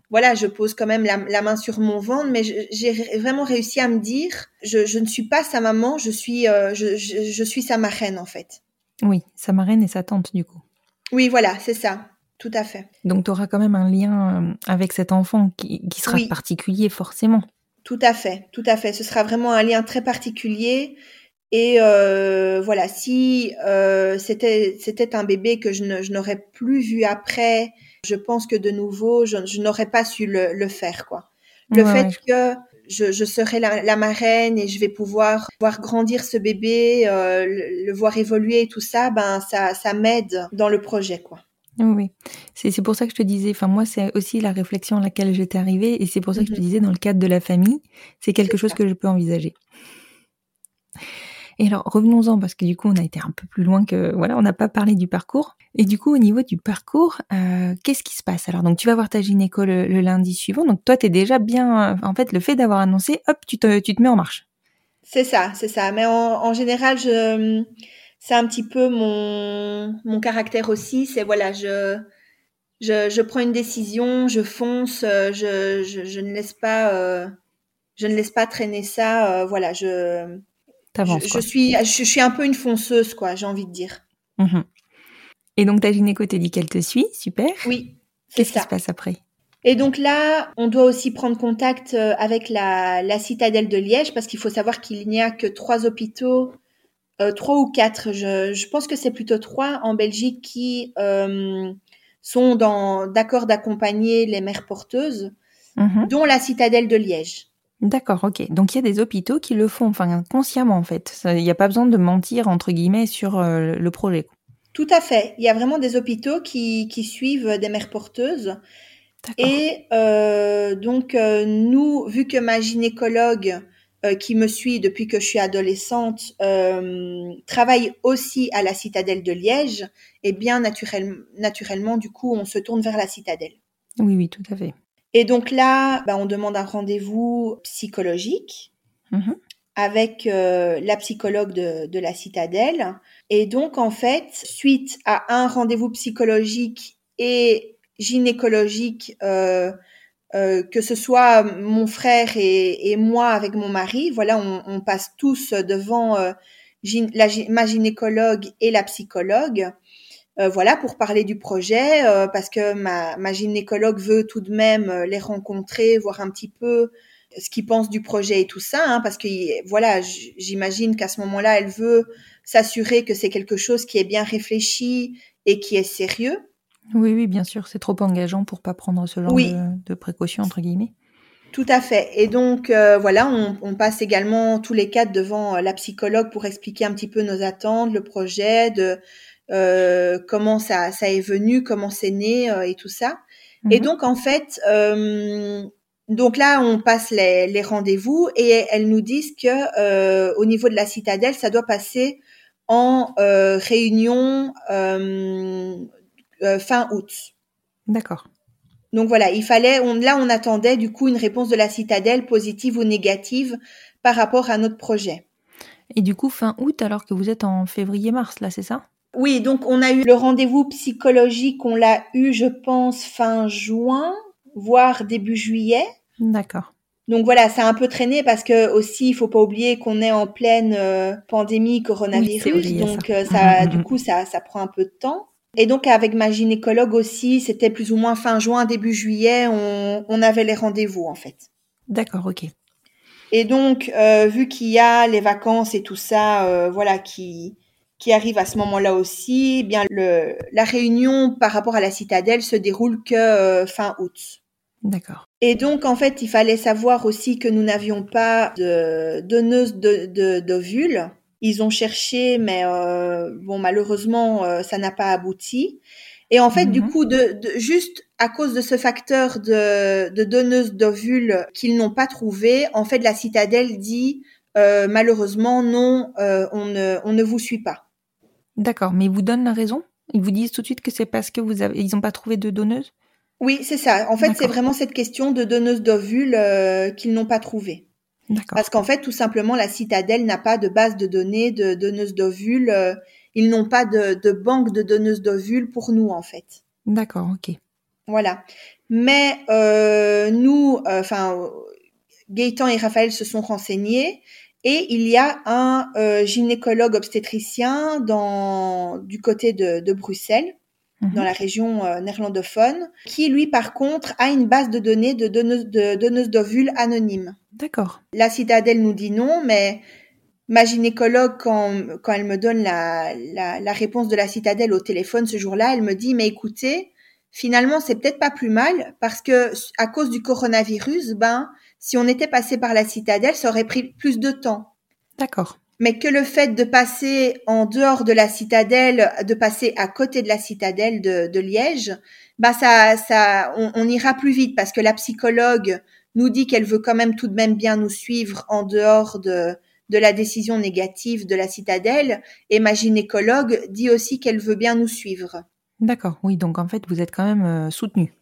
voilà, je pose quand même la, la main sur mon ventre, mais j'ai vraiment réussi à me dire, je, je ne suis pas sa maman, je suis, euh, je, je, je suis sa marraine en fait. Oui, sa marraine et sa tante, du coup. Oui, voilà, c'est ça, tout à fait. Donc, tu auras quand même un lien euh, avec cet enfant qui, qui sera Oui. particulier, forcément. Tout à fait, tout à fait. Ce sera vraiment un lien très particulier. Et euh, voilà, si euh, c'était c'était un bébé que je n'aurais plus vu après, je pense que de nouveau, je, je n'aurais pas su le, le faire, quoi. Le Ouais, fait ouais. Je, je serai la, la marraine et je vais pouvoir voir grandir ce bébé, euh, le, le voir évoluer et tout ça, ben ça ça m'aide dans le projet, quoi. Oui. C'est c'est pour ça que je te disais, enfin moi c'est aussi la réflexion à laquelle j'étais arrivée et c'est pour ça que je te Mhm. disais dans le cadre de la famille, c'est quelque chose que je peux envisager. Et alors revenons-en parce que du coup on a été un peu plus loin que voilà, on n'a pas parlé du parcours. Et du coup au niveau du parcours, euh, qu'est-ce qui se passe? Alors donc tu vas voir ta gynéco le, lundi suivant, donc toi t'es déjà bien, en fait le fait d'avoir annoncé, hop tu te tu te mets en marche. C'est ça, c'est ça. Mais en, en général, je, c'est un petit peu mon, mon caractère aussi. C'est voilà, je, je, je prends une décision, je fonce, euh, je, je, je ne laisse pas, euh, je ne laisse pas traîner ça. voilà, je. Je, suis, je, je suis un peu une fonceuse, quoi. J'ai envie de dire. Mhm. Et donc ta gynéco te dit qu'elle te suit, super. Oui, c'est Qu'est-ce qui ça. se passe après? Et donc là, on doit aussi prendre contact euh, avec la, la citadelle de Liège parce qu'il faut savoir qu'il n'y a que trois hôpitaux, euh, trois ou quatre, je, je pense que c'est plutôt trois en Belgique qui euh, sont d'accord d'accompagner les mères porteuses, Mhm. dont la citadelle de Liège. D'accord, ok. Donc il y a des hôpitaux qui le font, enfin consciemment en fait. Il n'y a pas besoin de mentir entre guillemets sur euh, le projet. Tout à fait. Il y a vraiment des hôpitaux qui, qui suivent des mères porteuses. Et euh, donc, euh, nous, vu que ma gynécologue qui me suit depuis que je suis adolescente travaille aussi à la citadelle de Liège, et bien naturel- naturellement, du coup, on se tourne vers la citadelle. Oui, oui, tout à fait. Et donc là, bah, on demande un rendez-vous psychologique Mhm. avec euh, la psychologue de, de la citadelle. Et donc, en fait, suite à un rendez-vous psychologique et gynécologique, euh, euh, que ce soit mon frère et, et moi avec mon mari, voilà, on, on passe tous devant la, ma gynécologue et la psychologue. Euh, voilà, pour parler du projet, euh, parce que ma, ma gynécologue veut tout de même euh, les rencontrer, voir un petit peu ce qu'ils pensent du projet et tout ça, hein, parce que voilà, j'imagine qu'à ce moment-là, elle veut s'assurer que c'est quelque chose qui est bien réfléchi et qui est sérieux. Oui, oui, bien sûr, c'est trop engageant pour pas prendre ce genre Oui. de, de précautions entre guillemets. Tout à fait. Et donc euh, voilà, on, on passe également tous les quatre devant euh, la psychologue pour expliquer un petit peu nos attentes, le projet, de euh, comment ça, ça est venu, comment c'est né euh, et tout ça. Et Mhm. donc en fait, euh, donc là on passe les, les rendez-vous et elles nous disent que au niveau de la citadelle, ça doit passer en réunion fin août. D'accord. Donc voilà, il fallait, on, là on attendait du coup une réponse de la citadelle positive ou négative par rapport à notre projet. Et du coup, fin août, alors que vous êtes en février-mars, là, c'est ça? Oui, donc on a eu le rendez-vous psychologique, on l'a eu, je pense, fin juin, voire début juillet. D'accord. Donc voilà, ça a un peu traîné parce que aussi, il faut pas oublier qu'on est en pleine euh, pandémie coronavirus, Oui, donc ça. euh, ça, Mhm, du mhm. coup, ça, ça prend un peu de temps. Et donc avec ma gynécologue aussi, c'était plus ou moins fin juin, début juillet, on, on avait les rendez-vous en fait. D'accord, ok. Et donc, euh, vu qu'il y a les vacances et tout ça, euh, voilà, qui qui arrivent à ce moment-là aussi, eh bien le la réunion par rapport à la citadelle se déroule que euh, fin août. D'accord. Et donc, en fait, il fallait savoir aussi que nous n'avions pas de donneuse de, de, d'ovules. Ils ont cherché, mais euh, bon, malheureusement, euh, ça n'a pas abouti. Et en fait, du Mhm. coup, de, de juste à cause de ce facteur de, de donneuse d'ovules qu'ils n'ont pas trouvé, en fait, la citadelle dit euh, malheureusement non, euh, on, ne, on ne vous suit pas. D'accord, mais ils vous donnent la raison? Ils vous disent tout de suite que c'est parce que vous avez, ils n'ont pas trouvé de donneuse? Oui, c'est ça. En fait, c'est vraiment cette question de donneuse d'ovules euh, qu'ils n'ont pas trouvée. D'accord. Parce qu'en fait, tout simplement, la citadelle n'a pas de base de données de donneuses d'ovules. euh, ils n'ont pas de, de banque de donneuses d'ovules pour nous, en fait. D'accord, ok. Voilà. Mais euh, nous, enfin, Gaëtan et Raphaël se sont renseignés et il y a un euh, gynécologue obstétricien dans du côté de, de Bruxelles, Mhm. dans la région euh, néerlandophone, qui lui, par contre, a une base de données de donneuses de donneuses d'ovules anonymes. D'accord. La citadelle nous dit non, mais ma gynécologue, quand, quand elle me donne la, la, la réponse de la citadelle au téléphone ce jour-là, elle me dit, mais écoutez, finalement, c'est peut-être pas plus mal parce que à cause du coronavirus, ben, si on était passé par la citadelle, ça aurait pris plus de temps. D'accord. Mais que le fait de passer en dehors de la citadelle, de passer à côté de la citadelle de, de Liège, bah ça, ça, on, on ira plus vite parce que la psychologue nous dit qu'elle veut quand même tout de même bien nous suivre en dehors de, de la décision négative de la citadelle. Et ma gynécologue dit aussi qu'elle veut bien nous suivre. D'accord. Oui, donc en fait, vous êtes quand même euh, soutenu.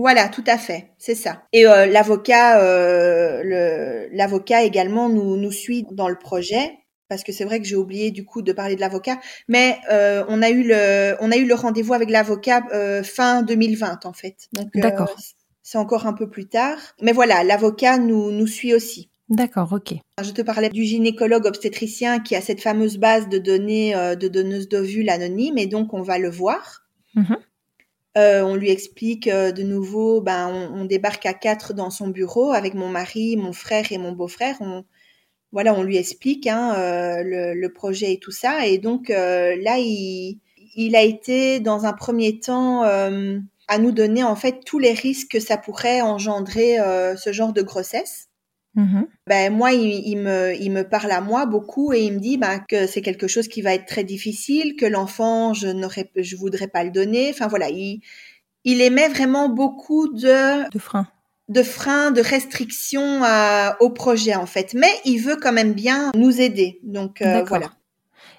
Voilà, tout à fait, c'est ça. Et euh, l'avocat, euh, l'avocat également nous, nous suit dans le projet parce que c'est vrai que j'ai oublié du coup de parler de l'avocat, mais euh, on a eu le, on a eu le rendez-vous avec l'avocat fin 2020 en fait. D'accord. c'est encore un peu plus tard. Mais voilà, l'avocat nous nous suit aussi. D'accord, ok. Je te parlais du gynécologue obstétricien qui a cette fameuse base de données euh, de donneuses d'ovules anonymes et donc on va le voir. Mhm. Euh, on lui explique euh, de nouveau, ben, on, on débarque à quatre dans son bureau avec mon mari, mon frère et mon beau-frère. On, voilà, on lui explique hein, euh, le, le projet et tout ça. Et donc euh, là, il, il a été dans un premier temps euh, à nous donner en fait tous les risques que ça pourrait engendrer euh, ce genre de grossesse. Mhm. Ben moi, il, il me, il me parle à moi beaucoup et il me dit ben, que c'est quelque chose qui va être très difficile, que l'enfant, je n'aurais, je voudrais pas le donner. Enfin voilà, il, il émet vraiment beaucoup de, De frein. de freins, de restrictions à- au projet en fait. Mais il veut quand même bien nous aider. Donc euh, voilà.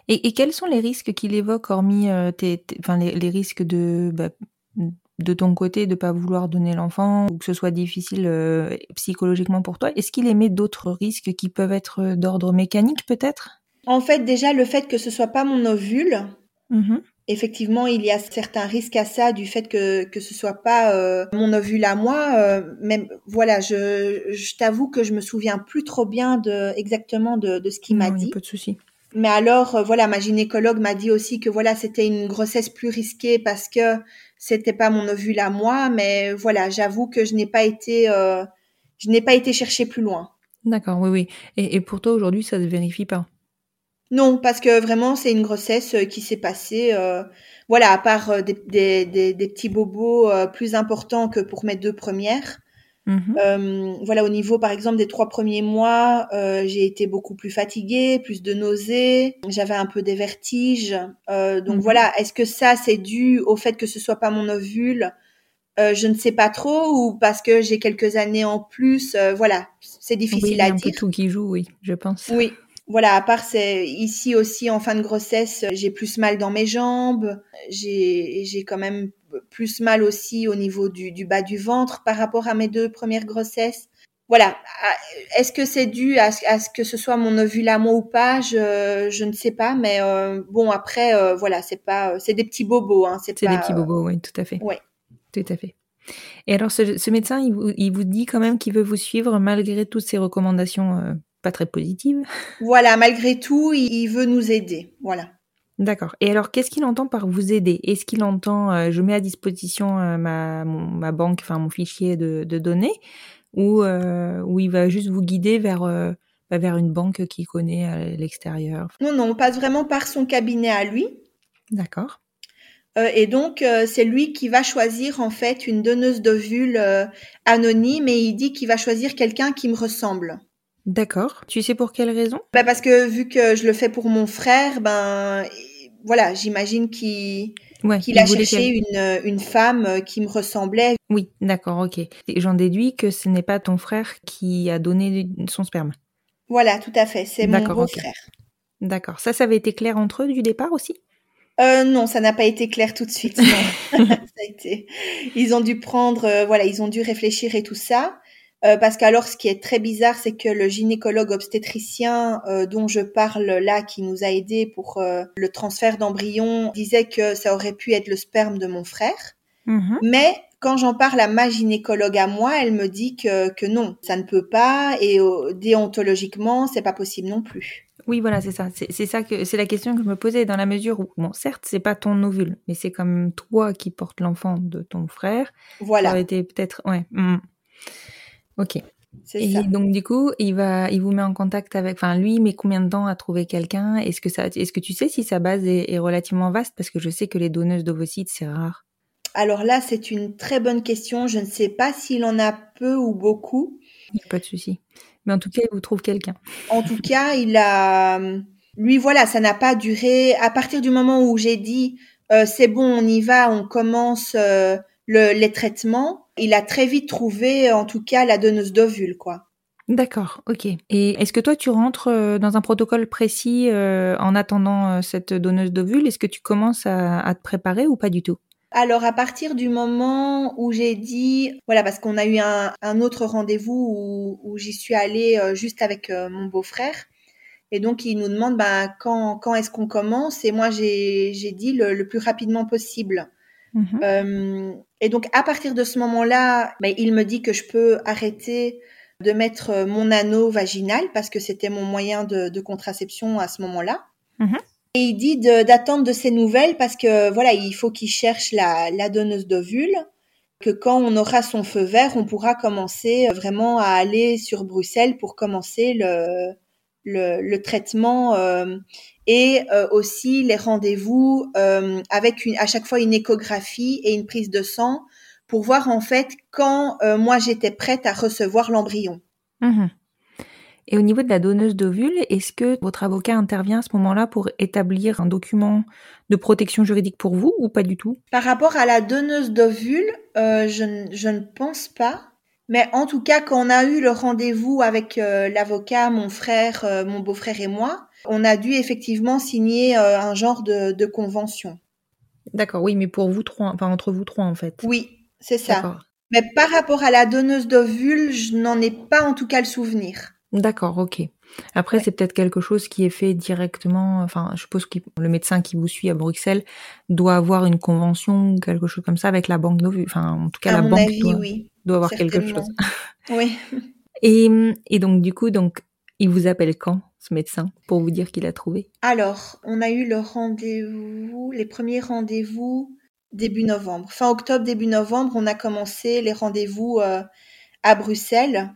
Et, et quels sont les risques qu'il évoque, hormis euh, tes, tes- enfin, les, les risques de, bah, de ton côté de pas vouloir donner l'enfant ou que ce soit difficile euh, psychologiquement pour toi Est-ce qu'il émet d'autres risques qui peuvent être d'ordre mécanique peut-être? En fait, déjà le fait que ce soit pas mon ovule, Mhm. Effectivement, il y a certains risques à ça du fait que que ce soit pas euh, mon ovule à moi. Euh, même voilà, je, je t'avoue que je me souviens plus trop bien de exactement de, de ce qu'il m'a dit. Pas de souci. Mais alors euh, voilà, ma gynécologue m'a dit aussi que voilà, c'était une grossesse plus risquée parce que c'était pas mon ovule à moi. Mais voilà, j'avoue que je n'ai pas été euh, je n'ai pas été chercher plus loin. D'accord, oui, oui. Et, et pour toi aujourd'hui, ça se vérifie pas? Non, parce que vraiment, c'est une grossesse euh, qui s'est passée, euh, voilà, à part des, des, des, des petits bobos euh, plus importants que pour mes deux premières. Mhm. Euh, voilà, au niveau, par exemple, des trois premiers mois, euh, j'ai été beaucoup plus fatiguée, plus de nausées, j'avais un peu des vertiges. Euh, donc Mhm. voilà, est-ce que ça, c'est dû au fait que ce soit pas mon ovule? Je ne sais pas trop, ou parce que j'ai quelques années en plus. voilà, c'est difficile à un peu dire. tout qui joue, oui, je pense. Oui, voilà, à part c'est ici aussi en fin de grossesse, j'ai plus mal dans mes jambes, j'ai j'ai quand même plus mal aussi au niveau du, du bas du ventre par rapport à mes deux premières grossesses. Voilà, est-ce que c'est dû à, ce- à ce que ce soit mon ovule à moi ou pas? Je je ne sais pas, mais euh, bon après euh, voilà, c'est pas c'est des petits bobos, hein, c'est des petits bobos, oui, tout à fait. ouais. Tout à fait. Et alors, ce, ce médecin, il vous, il vous dit quand même qu'il veut vous suivre malgré toutes ces recommandations euh, pas très positives. Voilà, malgré tout, il, veut nous aider, voilà. D'accord. Et alors, qu'est-ce qu'il entend par vous aider? Est-ce qu'il entend, euh, je mets à disposition euh, ma, mon- ma banque, enfin mon fichier de, de données, ou, euh, ou il va juste vous guider vers, bah, vers une banque qu'il connaît à l'extérieur? Non, non, on passe vraiment par son cabinet à lui. D'accord. Et donc, c'est lui qui va choisir en fait une donneuse d'ovules anonyme et il dit qu'il va choisir quelqu'un qui me ressemble. D'accord. Tu sais pour quelle raison? Bah parce que vu que je le fais pour mon frère, ben voilà, j'imagine qu'il Ouais, a cherché une, une femme euh, qui me ressemblait. Oui, d'accord, ok. J'en déduis que ce n'est pas ton frère qui a donné son sperme. Voilà, tout à fait. C'est mon D'accord, ok. beau-frère. D'accord. Ça, ça avait été clair entre eux du départ aussi? Euh, non, ça n'a pas été clair tout de suite. non. ça a été. Ils ont dû prendre, euh, voilà, ils ont dû réfléchir et tout ça. Euh, parce qu'alors, ce qui est très bizarre, c'est que le gynécologue obstétricien euh, dont je parle là, qui nous a aidés pour euh, le transfert d'embryon, disait que ça aurait pu être le sperme de mon frère. Mhm. Mais quand j'en parle à ma gynécologue à moi, elle me dit que, que non, ça ne peut pas et déontologiquement, c'est pas possible non plus. Oui, voilà, c'est ça. C'est ça que c'est la question que je me posais dans la mesure où, bon, certes, c'est pas ton ovule, mais c'est quand même toi qui portes l'enfant de ton frère. Ça Voilà, aurait été peut-être, ouais. mm. Ok. c'est Et ça. donc du coup, il va, il vous met en contact avec, enfin lui, il met combien de temps à trouver quelqu'un? Est-ce que ça, est-ce que tu sais si sa base est, est relativement vaste? Parce que je sais que les donneuses d'ovocytes c'est rare. Alors là, c'est une très bonne question. Je ne sais pas s'il en a peu ou beaucoup. Pas de souci. Mais en tout cas, il vous trouve quelqu'un. En tout cas, il a, lui, voilà, ça n'a pas duré. À partir du moment où j'ai dit, euh, c'est bon, on y va, on commence euh, le, les traitements, il a très vite trouvé, en tout cas, la donneuse d'ovules, quoi. D'accord, ok. Et est-ce que toi, tu rentres euh, dans un protocole précis euh, en attendant euh, cette donneuse d'ovules? Est-ce que tu commences à, à te préparer ou pas du tout? Alors, à partir du moment où j'ai dit, voilà, parce qu'on a eu un, un autre rendez-vous où, où j'y suis allée euh, juste avec euh, mon beau-frère. Et donc, il nous demande ben, quand, quand est-ce qu'on commence? Et moi, j'ai j'ai dit le, le plus rapidement possible. Mhm. Euh, et donc, à partir de ce moment-là, ben, il me dit que je peux arrêter de mettre euh, mon anneau vaginal parce que c'était mon moyen de, de contraception à ce moment-là. Mhm. Et il dit de- d'attendre de ses nouvelles parce que voilà, il faut qu'il cherche la, la donneuse d'ovules. Que quand on aura son feu vert, on pourra commencer euh, vraiment à aller sur Bruxelles pour commencer le, le, le traitement euh, et euh, aussi les rendez-vous euh, avec une, à chaque fois une échographie et une prise de sang pour voir en fait quand moi j'étais prête à recevoir l'embryon. Mhm. Et au niveau de la donneuse d'ovules, est-ce que votre avocat intervient à ce moment-là pour établir un document de protection juridique pour vous ou pas du tout? Par rapport à la donneuse d'ovules, je, je ne pense pas. Mais en tout cas, quand on a eu le rendez-vous avec euh, l'avocat, mon frère, euh, mon beau-frère et moi, on a dû effectivement signer euh, un genre de, de convention. D'accord, oui, mais pour vous trois, enfin entre vous trois en fait. Oui, c'est ça. Mais par rapport à la donneuse d'ovules, je n'en ai pas en tout cas le souvenir. D'accord, ok. Après, Ouais. c'est peut-être quelque chose qui est fait directement. Enfin, je suppose que le médecin qui vous suit à Bruxelles doit avoir une convention ou quelque chose comme ça avec la banque d'ovules. Enfin, en tout cas, à la mon banque avis, doit, oui. Doit avoir quelque chose. Oui. Et, et donc, du coup, donc, il vous appelle quand, ce médecin, pour vous dire qu'il a trouvé? Alors, on a eu le rendez-vous, les premiers rendez-vous début novembre. Fin octobre, début novembre, on a commencé les rendez-vous euh, à Bruxelles.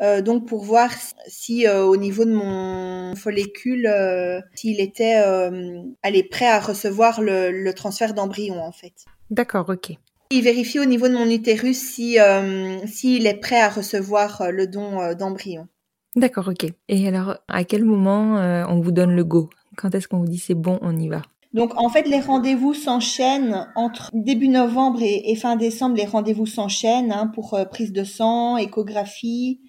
Euh, donc pour voir si euh, au niveau de mon follicule, s'il était allez, prêt à recevoir le, le transfert d'embryon en fait. D'accord, ok. Il vérifie au niveau de mon utérus si euh, s'il est prêt à recevoir euh, le don euh, d'embryon. D'accord, ok. Et alors, à quel moment euh, on vous donne le go? Quand est-ce qu'on vous dit c'est bon, on y va? Donc en fait, les rendez-vous s'enchaînent entre début novembre et, et fin décembre. Les rendez-vous s'enchaînent hein, pour euh, prise de sang, échographie.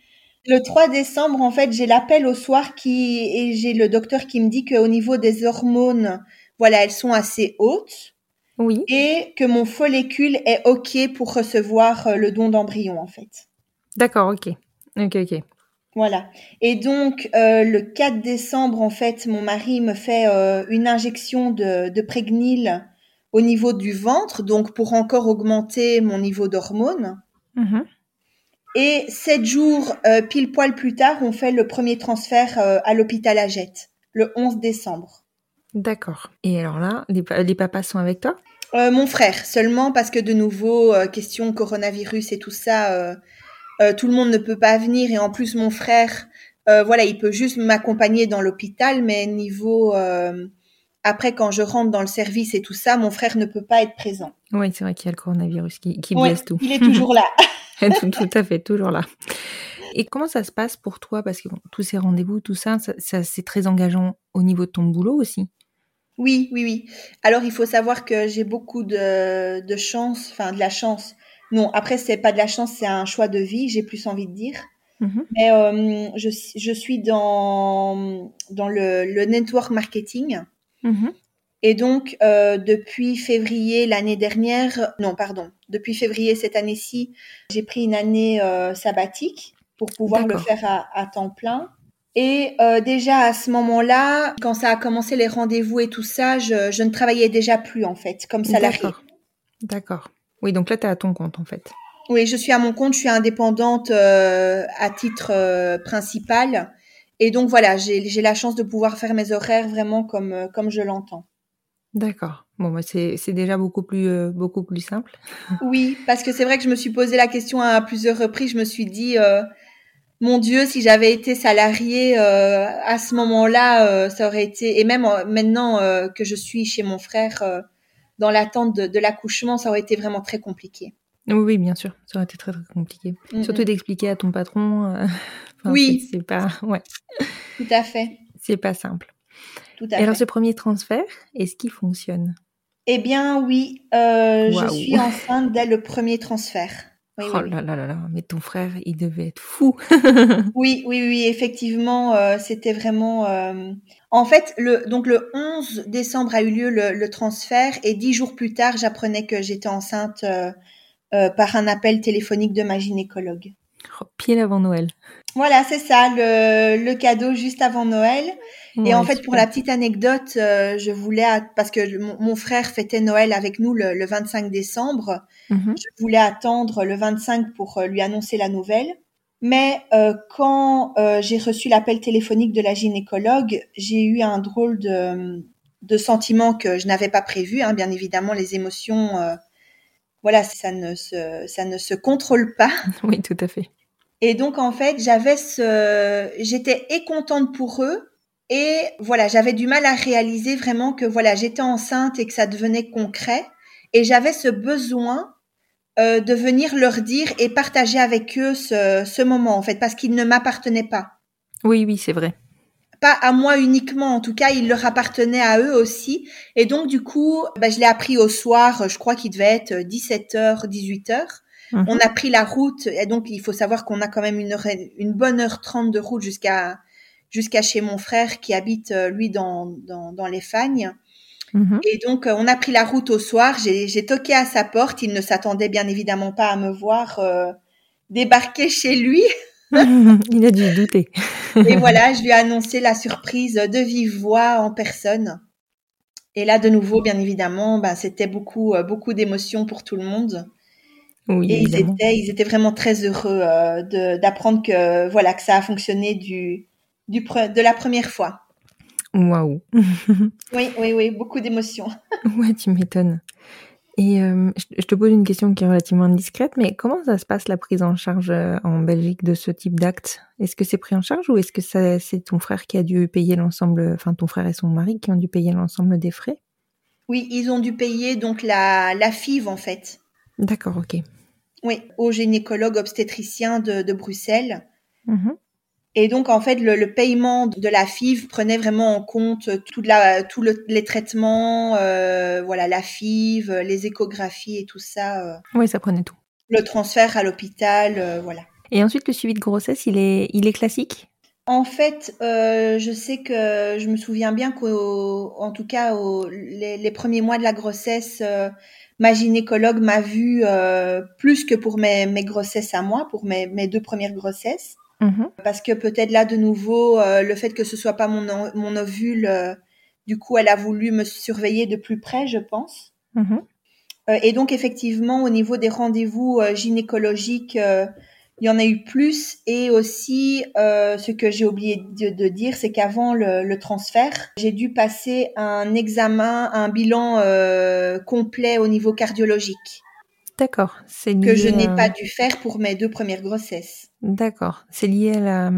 Le 3 décembre, en fait, j'ai l'appel au soir qui et j'ai le docteur qui me dit qu'au niveau des hormones, voilà, elles sont assez hautes Oui. et que mon follicule est ok pour recevoir euh, le don d'embryon, en fait. D'accord, ok. Ok, ok. Voilà. Et donc, euh, le 4 décembre, en fait, mon mari me fait euh, une injection de, de prégnil au niveau du ventre, donc pour encore augmenter mon niveau d'hormones. Mhm. Et sept jours, euh, pile poil plus tard, on fait le premier transfert euh, à l'hôpital Agette, le 11 décembre. D'accord. Et alors là, les, pa- les papas sont avec toi? Euh, mon frère, seulement parce que de nouveau, euh, question coronavirus et tout ça, euh, tout le monde ne peut pas venir. Et en plus, mon frère, voilà, il peut juste m'accompagner dans l'hôpital, mais niveau... après, quand je rentre dans le service et tout ça, mon frère ne peut pas être présent. Oui, c'est vrai qu'il y a le coronavirus qui, qui Ouais, blesse tout. il est toujours là. tout, tout à fait, toujours là. Et comment ça se passe pour toi? Parce que bon, tous ces rendez-vous, tout ça, ça, ça, c'est très engageant au niveau de ton boulot aussi. Oui, oui, oui. Alors il faut savoir que j'ai beaucoup de, de chance, enfin de la chance. Non, après c'est pas de la chance, c'est un choix de vie, j'ai plus envie de dire. Mhm. Mais euh, je, je suis dans, dans le, le network marketing. Mhm. Et donc, euh, depuis février l'année dernière, non, pardon, depuis février cette année-ci, j'ai pris une année euh, sabbatique pour pouvoir le faire à, à temps plein. Et euh, déjà à ce moment-là, quand ça a commencé les rendez-vous et tout ça, je, je ne travaillais déjà plus en fait, comme salarié. D'accord. D'accord. Oui, donc là, tu es à ton compte en fait. Oui, je suis à mon compte, je suis indépendante euh, à titre euh, principal. Et donc voilà, j'ai la chance de pouvoir faire mes horaires vraiment comme, comme je l'entends. D'accord. Bon, bah, c'est c'est déjà beaucoup plus, euh, beaucoup plus simple. Oui, parce que c'est vrai que je me suis posé la question à plusieurs reprises. Je me suis dit, mon Dieu, si j'avais été salariée euh, à ce moment-là, euh, ça aurait été. Et même euh, maintenant que je suis chez mon frère dans l'attente de, de l'accouchement, ça aurait été vraiment très compliqué. Oui, oui, bien sûr. Ça aurait été très, très compliqué. Mm, Surtout d'expliquer à ton patron. enfin, Oui. c'est- pas, ouais, Tout à fait, c'est pas simple. tout à Et alors, fait. ce premier transfert, est-ce qu'il fonctionne? Eh bien, oui, je suis enceinte dès le premier transfert. Oui, Oh oui. là là là là, mais ton frère, il devait être fou. Oui, oui, oui, effectivement, euh, c'était vraiment. euh, En fait, le donc le 11 décembre a eu lieu le, le transfert et dix jours plus tard, j'apprenais que j'étais enceinte euh, par un appel téléphonique de ma gynécologue. Oh, pile avant Noël. Voilà, c'est ça, le, le cadeau juste avant Noël. Et en fait, pour la petite anecdote, euh, je voulais parce que mon, mon frère fêtait Noël avec nous le, le 25 décembre. Mhm. Je voulais attendre le 25 pour euh, lui annoncer la nouvelle. Mais euh, quand euh, j'ai reçu l'appel téléphonique de la gynécologue, j'ai eu un drôle de, de sentiment que je n'avais pas prévu. Hein, bien évidemment, les émotions, euh, voilà, ça ne se, ça ne se contrôle pas. Oui, tout à fait. Et donc en fait, j'avais ce, j'étais et contente pour eux et voilà, j'avais du mal à réaliser vraiment que voilà, j'étais enceinte et que ça devenait concret. Et j'avais ce besoin euh, de venir leur dire et partager avec eux ce, ce moment en fait, parce qu'il ne m'appartenait pas. Oui, oui, c'est vrai. Pas à moi uniquement, en tout cas, il leur appartenait à eux aussi. Et donc du coup, bah, je l'ai appris au soir. Je crois qu'il devait être 17h, 18h. Mhm. On a pris la route et donc il faut savoir qu'on a quand même une, heure une bonne heure trente de route jusqu'à jusqu'à chez mon frère qui habite euh, lui dans dans, dans les Fagnes. Mhm. Et donc euh, on a pris la route au soir. J'ai toqué à sa porte. Il ne s'attendait bien évidemment pas à me voir euh, débarquer chez lui. il a dû douter. Et voilà, je lui ai annoncé la surprise de vive voix en personne. Et là, de nouveau, bien évidemment, ben, c'était beaucoup, euh, beaucoup d'émotions pour tout le monde. Oui, Et ils étaient, ils étaient vraiment très heureux euh, de- d'apprendre que voilà que ça a fonctionné du, du pre- de la première fois. Waouh. Oui, oui, oui, beaucoup d'émotions. Ouais, tu m'étonnes. Et euh, je te pose une question qui est relativement indiscrète, mais comment ça se passe la prise en charge euh, en Belgique de ce type d'acte? Est-ce que c'est pris en charge ou est-ce que c'est ton frère qui a dû payer l'ensemble, enfin ton frère et son mari qui ont dû payer l'ensemble des frais? Oui, ils ont dû payer donc la, la FIV en fait. D'accord, ok. Oui, au gynécologue obstétricien de, de Bruxelles. Mhm. Et donc, en fait, le, le paiement de la FIV prenait vraiment en compte tout la, tout le- les traitements, euh, voilà, la FIV, les échographies et tout ça, euh, Oui, ça prenait tout. le transfert à l'hôpital, euh, voilà. Et ensuite, le suivi de grossesse, il est, il est classique? En fait, je sais que je me souviens bien qu'en en tout cas, au, les, les premiers mois de la grossesse, ma gynécologue m'a vue plus que pour mes, mes grossesses à moi, pour mes, mes deux premières grossesses. Mhm. parce que peut-être là de nouveau euh, le fait que ce soit pas mon ovule euh, du coup elle a voulu me surveiller de plus près je pense Mhm. Euh, et donc effectivement au niveau des rendez-vous gynécologiques il y en a eu plus et aussi ce que j'ai oublié de, de dire c'est qu'avant le, le transfert j'ai dû passer un examen un bilan complet au niveau cardiologique D'accord. C'est que je n'ai pas dû faire pour mes deux premières grossesses D'accord. C'est lié à la,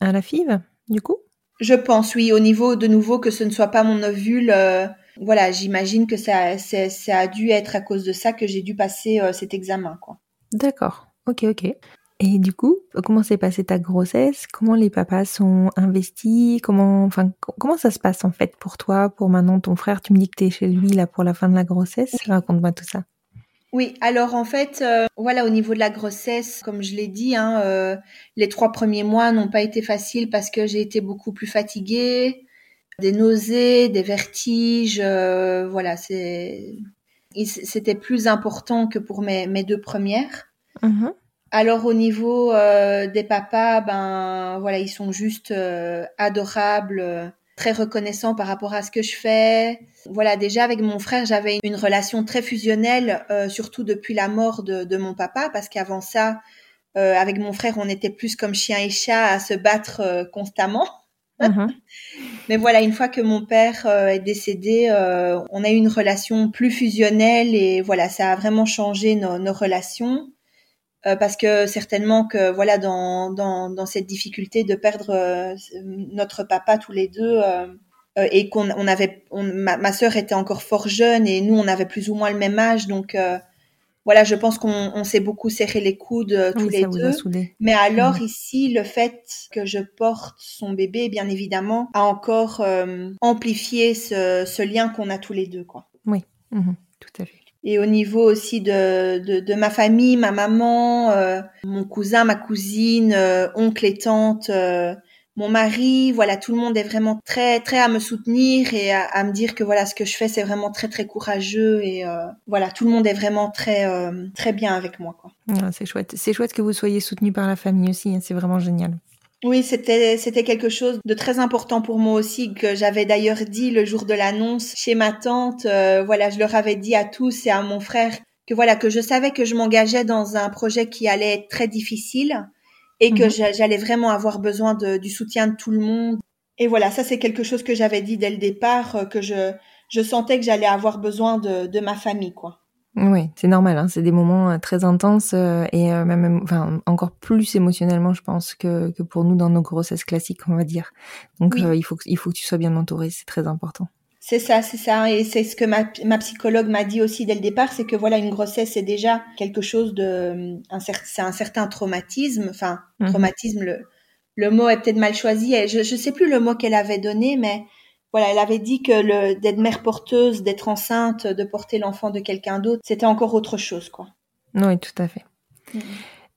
à la FIV, du coup? Je pense, oui, au niveau de nouveau que ce ne soit pas mon ovule. euh, voilà, j'imagine que ça, ça a dû être à cause de ça que j'ai dû passer euh, cet examen, quoi. D'accord. Ok, ok. Et du coup, comment s'est passée ta grossesse? Comment les papas sont investis? Comment, enfin, comment ça se passe en fait pour toi, pour maintenant ton frère? Tu me dis que t'es chez lui là pour la fin de la grossesse? Raconte-moi tout ça. Oui, alors en fait, euh, voilà, au niveau de la grossesse, comme je l'ai dit, hein, euh, les trois premiers mois n'ont pas été faciles parce que j'ai été beaucoup plus fatiguée, des nausées, des vertiges, euh, voilà, c'est, c'était plus important que pour mes, mes deux premières. Mhm. Alors au niveau euh, des papas, ben voilà, ils sont juste euh, adorables, euh, très reconnaissants par rapport à ce que je fais. Voilà, déjà avec mon frère, j'avais une relation très fusionnelle, surtout depuis la mort de, de mon papa, parce qu'avant ça, avec mon frère, on était plus comme chien et chat à se battre constamment. Mhm. Mais voilà, une fois que mon père est décédé, on a eu une relation plus fusionnelle et voilà, ça a vraiment changé nos, nos relations. Euh, parce que certainement que voilà dans, dans, dans cette difficulté de perdre euh, notre papa tous les deux euh, et qu'on on avait ma, ma sœur était encore fort jeune et nous on avait plus ou moins le même âge donc voilà je pense qu'on on s'est beaucoup serré les coudes tous les deux. mais alors mmh. ici le fait que je porte son bébé bien évidemment a encore amplifié ce, ce lien qu'on a tous les deux quoi. Oui. Mmh. tout à fait et au niveau aussi de, de, ma famille, ma maman, euh, mon cousin, ma cousine, euh, oncle et tante, euh, mon mari, voilà, tout le monde est vraiment très très à me soutenir et à, me dire que voilà ce que je fais c'est vraiment très très courageux et voilà tout le monde est vraiment très très bien avec moi. Ah, c'est chouette, c'est chouette que vous soyez soutenu par la famille aussi, hein, c'est vraiment génial. Oui, c'était c'était quelque chose de très important pour moi aussi que j'avais d'ailleurs dit le jour de l'annonce chez ma tante. Euh, voilà, je leur avais dit à tous et à mon frère que voilà que je savais que je m'engageais dans un projet qui allait être très difficile et que mhm. j'allais vraiment avoir besoin de, du soutien de tout le monde. Et voilà, ça c'est quelque chose que j'avais dit dès le départ euh, que je je sentais que j'allais avoir besoin de de ma famille quoi. Oui, c'est normal. Hein. C'est des moments euh, très intenses euh, et euh, même, enfin, encore plus émotionnellement, je pense que, que pour nous dans nos grossesses classiques, on va dire. Donc, il faut il faut que tu sois bien entouré. C'est très important. C'est ça, c'est ça, et c'est ce que ma, ma psychologue m'a dit aussi dès le départ, c'est que voilà, une grossesse c'est déjà quelque chose de, un, c'est un certain traumatisme. Enfin, mhm. traumatisme, le, le mot est peut-être mal choisi. Et je, je sais plus le mot qu'elle avait donné, mais voilà, elle avait dit que le d'être mère porteuse, d'être enceinte, de porter l'enfant de quelqu'un d'autre, c'était encore autre chose, quoi. Oui, tout à fait. Mm.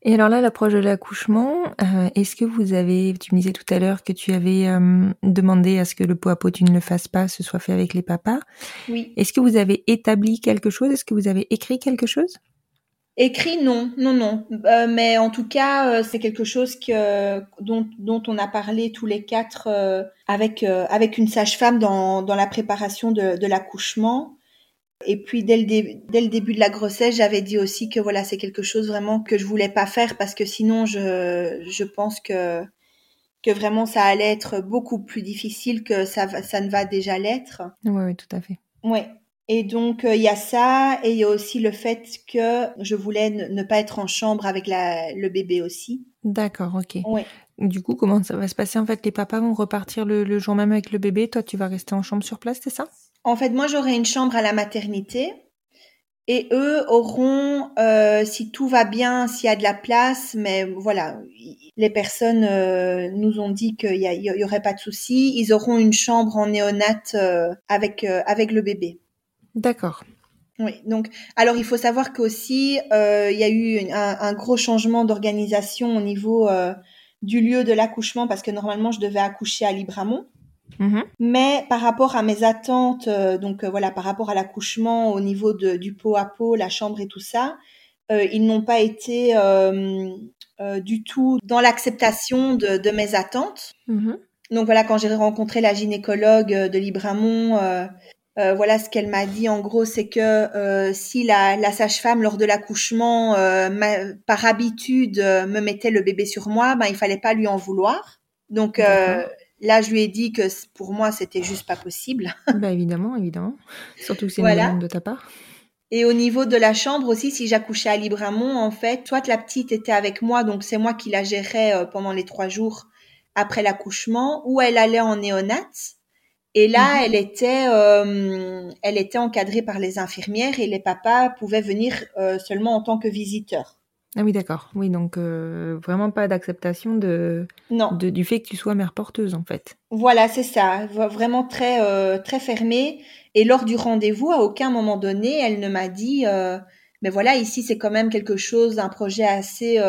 Et alors là, l'approche de l'accouchement, euh, est-ce que vous avez, tu me disais tout à l'heure que tu avais euh, demandé à ce que le pot à pot tu ne le fasses pas, ce soit fait avec les papas. Oui. Est-ce que vous avez établi quelque chose? Est-ce que vous avez écrit quelque chose? Écrit, non, non, non. Euh, mais en tout cas, euh, c'est quelque chose que dont, dont on a parlé tous les quatre euh, avec avec une sage-femme dans, dans la préparation de, de l'accouchement. Et puis dès le, dès le début de la grossesse, j'avais dit aussi que voilà, c'est quelque chose vraiment que je voulais pas faire parce que sinon, je je pense que que vraiment ça allait être beaucoup plus difficile que ça ça ne va déjà l'être. Oui, oui, tout à fait. Ouais. Et donc euh, il y a ça et il y a aussi le fait que je voulais ne, pas être en chambre avec la, le bébé aussi. D'accord, ok. Ouais. Du coup, comment ça va se passer? En fait, les papas vont repartir le, jour même avec le bébé. Toi, tu vas rester en chambre sur place, c'est ça? En fait, moi, j'aurai une chambre à la maternité. Et eux auront, euh, si tout va bien, s'il y a de la place, mais voilà, les personnes euh, nous ont dit qu'il y, y, aurait pas de souci. Ils auront une chambre en néonate avec avec le bébé. D'accord. Oui, donc alors il faut savoir qu'aussi euh, il y a eu un, gros changement d'organisation au niveau euh, du lieu de l'accouchement parce que normalement je devais accoucher à Libramont. Mm-hmm. Mais par rapport à mes attentes, euh, donc voilà, par rapport à l'accouchement au niveau de, du pot à pot, la chambre et tout ça, ils n'ont pas été du tout dans l'acceptation de, de, mes attentes. Mm-hmm. Donc voilà, quand j'ai rencontré la gynécologue de Libramont, euh, voilà ce qu'elle m'a dit en gros, c'est que euh, si la, la sage-femme lors de l'accouchement, euh, par habitude, me mettait le bébé sur moi, ben il fallait pas lui en vouloir. Donc là, je lui ai dit que pour moi, c'était juste pas possible. bah évidemment, évidemment. Surtout que c'est une demande de ta part. Et au niveau de la chambre aussi, si j'accouchais à Libramont, en fait, soit la petite était avec moi, donc c'est moi qui la gérais pendant les trois jours après l'accouchement, ou elle allait en néonate. Et là, mhm. elle était, euh, elle était encadrée par les infirmières et les papas pouvaient venir euh, seulement en tant que visiteurs. Ah oui, d'accord. Oui, donc euh, vraiment pas d'acceptation de, Non. de- du fait que tu sois mère porteuse, en fait. Voilà, c'est ça, vraiment très très fermée. Et lors du rendez-vous, à aucun moment donné, elle ne m'a dit, mais voilà, ici c'est quand même quelque chose, un projet assez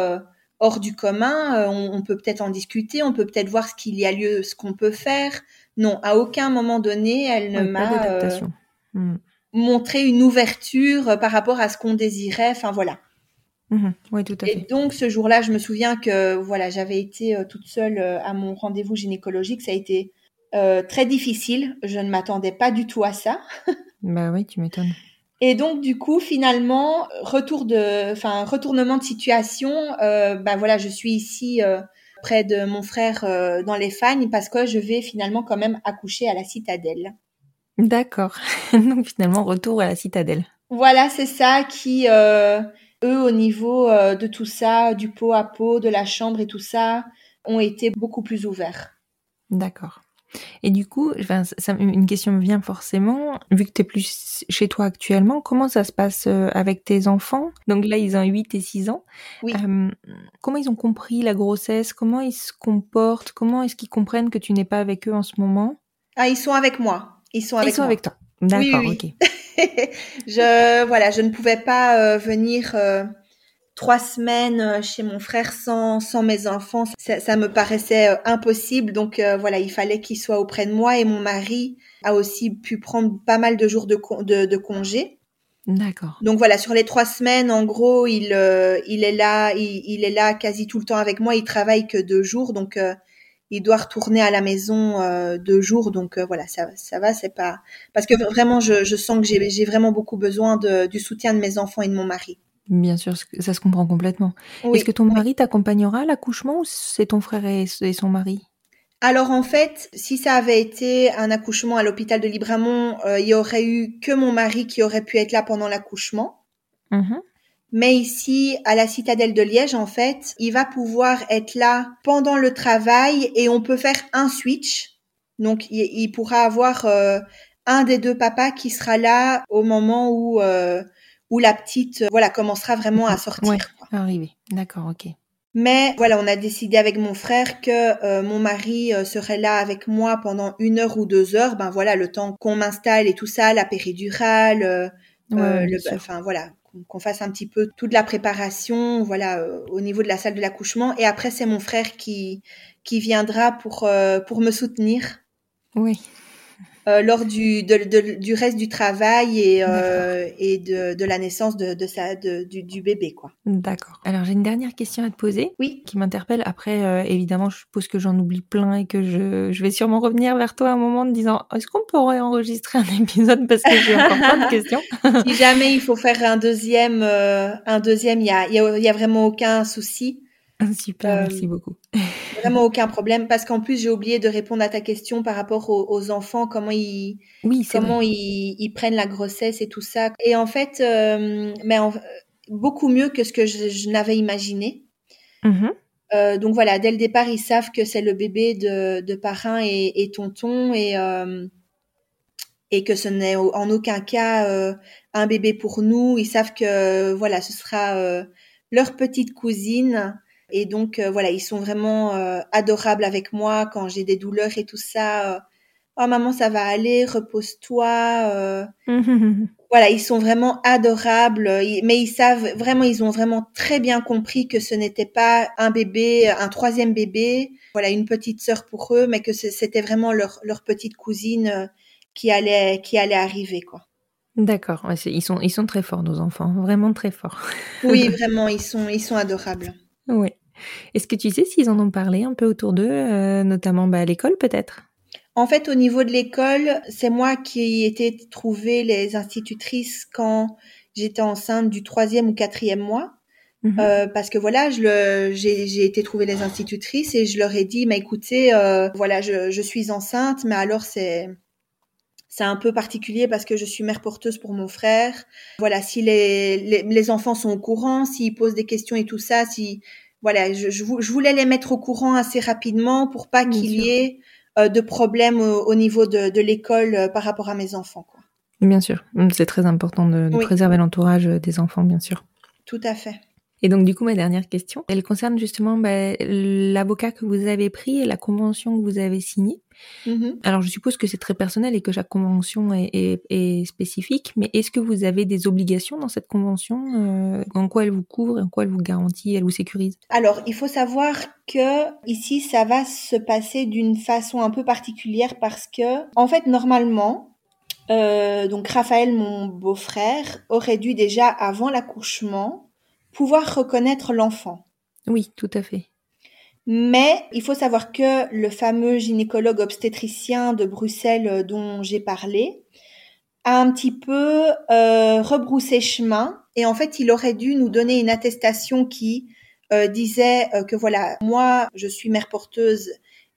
hors du commun. on, on peut peut-être en discuter, on peut peut-être voir ce qu'il y a lieu, ce qu'on peut faire. Non, à aucun moment donné, elle ne Ouais, m'a euh. Hmm. montré une ouverture euh, par rapport à ce qu'on désirait. Enfin voilà. Oui, tout à Et donc ce jour-là, je me souviens que voilà, j'avais été euh, toute seule euh, à mon rendez-vous gynécologique. Ça a été très difficile. Je ne m'attendais pas du tout à ça. Bah oui, tu m'étonnes. Et donc du coup, finalement, retour de, enfin retournement de situation. Bah voilà, je suis ici près de mon frère euh, dans les Fagnes parce que je vais finalement quand même accoucher à la citadelle. D'accord. donc finalement, retour à la citadelle. Voilà, c'est ça qui, euh, eux, au niveau euh, de tout ça, du pot à pot, de la chambre et tout ça, ont été beaucoup plus ouverts. D'accord. Et du coup, enfin, ça- une question me vient forcément, vu que tu es plus chez toi actuellement, comment ça se passe euh, avec tes enfants? Donc là, ils ont 8 et 6 ans. Oui. Euh, comment ils ont compris la grossesse? Comment ils se comportent? Comment est-ce qu'ils comprennent que tu n'es pas avec eux en ce moment? Ah, ils sont avec moi. Ils sont avec Ils sont moi. avec toi. D'accord, oui. ok. je voilà, je ne pouvais pas euh, venir euh, trois semaines euh, chez mon frère sans sans mes enfants. Ça, ça me paraissait euh, impossible. Donc euh, voilà, il fallait qu'ils soient auprès de moi et mon mari a aussi pu prendre pas mal de jours de con- de, de congé. D'accord. Donc voilà, sur les trois semaines, en gros, il euh, il est là, il, il est là quasi tout le temps avec moi. Il travaille que deux jours, donc euh, il doit retourner à la maison euh, deux jours. Donc voilà, ça ça va, c'est pas parce que vraiment, je, je sens que j'ai j'ai vraiment beaucoup besoin de, du soutien de mes enfants et de mon mari. Bien sûr, ça se comprend complètement. Oui. Est-ce que ton mari t'accompagnera à l'accouchement ou c'est ton frère et, et son mari? Alors en fait, si ça avait été un accouchement à l'hôpital de Libramont, euh, il y aurait eu que mon mari qui aurait pu être là pendant l'accouchement. Mhm. Mais ici, à la citadelle de Liège, en fait, il va pouvoir être là pendant le travail et on peut faire un switch. Donc, il, il pourra avoir euh, un des deux papas qui sera là au moment où euh, où la petite, euh, voilà, commencera vraiment à sortir. Ouais. Arrivé. D'accord, ok. Mais voilà, on a décidé avec mon frère que euh, mon mari euh, serait là avec moi pendant une heure ou deux heures. Ben voilà, le temps qu'on m'installe et tout ça, la péridurale, euh, Ouais, le- enfin voilà, qu'on- fasse un petit peu toute la préparation, voilà, au niveau de la salle de l'accouchement. Et après, c'est mon frère qui qui viendra pour pour me soutenir Oui. Euh, lors du de- de- du reste du travail et euh, et de, de la naissance de de sa de, du, du bébé quoi. D'accord. Alors j'ai une dernière question à te poser Oui. qui m'interpelle. Après, euh, évidemment, je suppose que j'en oublie plein et que je, je vais sûrement revenir vers toi à un moment en disant est-ce qu'on pourrait enregistrer un épisode parce que j'ai encore plein de questions? si jamais il faut faire un deuxième, euh, un deuxième, il y a, il y a, il y a vraiment aucun souci, Super, Euh, merci beaucoup. vraiment aucun problème, parce qu'en plus j'ai oublié de répondre à ta question par rapport aux, aux enfants, comment ils, Oui, comment ils, ils prennent la grossesse et tout ça. Et en fait, euh, mais en- beaucoup mieux que ce que je, je n'avais imaginé. Mhm. Euh, donc voilà, dès le départ, ils savent que c'est le bébé de, de parrain et, et tonton et et que ce n'est en aucun cas un bébé pour nous. Ils savent que voilà, ce sera leur petite cousine et donc euh, voilà, ils sont vraiment euh, adorables avec moi quand j'ai des douleurs et tout ça. euh, oh maman, ça va aller, repose-toi. voilà, ils sont vraiment adorables, mais ils savent vraiment, ils ont vraiment très bien compris que ce n'était pas un bébé, un troisième bébé, voilà, une petite sœur pour eux, mais que c'était vraiment leur, leur petite cousine qui allait, qui allait arriver, quoi. D'accord. Ouais, ils sont ils sont très forts nos enfants, vraiment très forts. Oui, vraiment, ils sont, ils sont adorables. Oui. Est-ce que tu sais s'ils en ont parlé un peu autour d'eux, euh, notamment bah, à l'école peut-être? En fait, au niveau de l'école, c'est moi qui ai été trouver les institutrices quand j'étais enceinte du troisième ou quatrième mois. Mhm. Euh, parce que voilà, j'ai, j'ai été trouver les institutrices et je leur ai dit, mais écoutez, euh, voilà, je, je suis enceinte, mais alors c'est, c'est un peu particulier parce que je suis mère porteuse pour mon frère. Voilà, si les, les, les enfants sont au courant, s'ils posent des questions et tout ça, si, voilà, je, je, vou- je voulais les mettre au courant assez rapidement pour pas qu'il y ait euh, de problèmes au, au niveau de, de l'école euh, par rapport à mes enfants, quoi. Bien sûr, c'est très important de, de Oui. préserver l'entourage euh, des enfants, bien sûr. Tout à fait. Et donc du coup, ma dernière question, elle concerne justement bah, l'avocat que vous avez pris et la convention que vous avez signée. Mhm. Alors, je suppose que c'est très personnel et que chaque convention est, est- est spécifique, mais est-ce que vous avez des obligations dans cette convention euh, En quoi elle vous couvre En quoi elle vous garantit Elle vous sécurise? Alors, il faut savoir que ici, ça va se passer d'une façon un peu particulière parce que, en fait, normalement, euh, donc Raphaël, mon beau-frère, aurait dû déjà, avant l'accouchement, pouvoir reconnaître l'enfant. Oui, tout à fait. Mais il faut savoir que le fameux gynécologue obstétricien de Bruxelles euh, dont j'ai parlé a un petit peu euh, rebroussé chemin et en fait il aurait dû nous donner une attestation qui euh, disait euh, que voilà moi je suis mère porteuse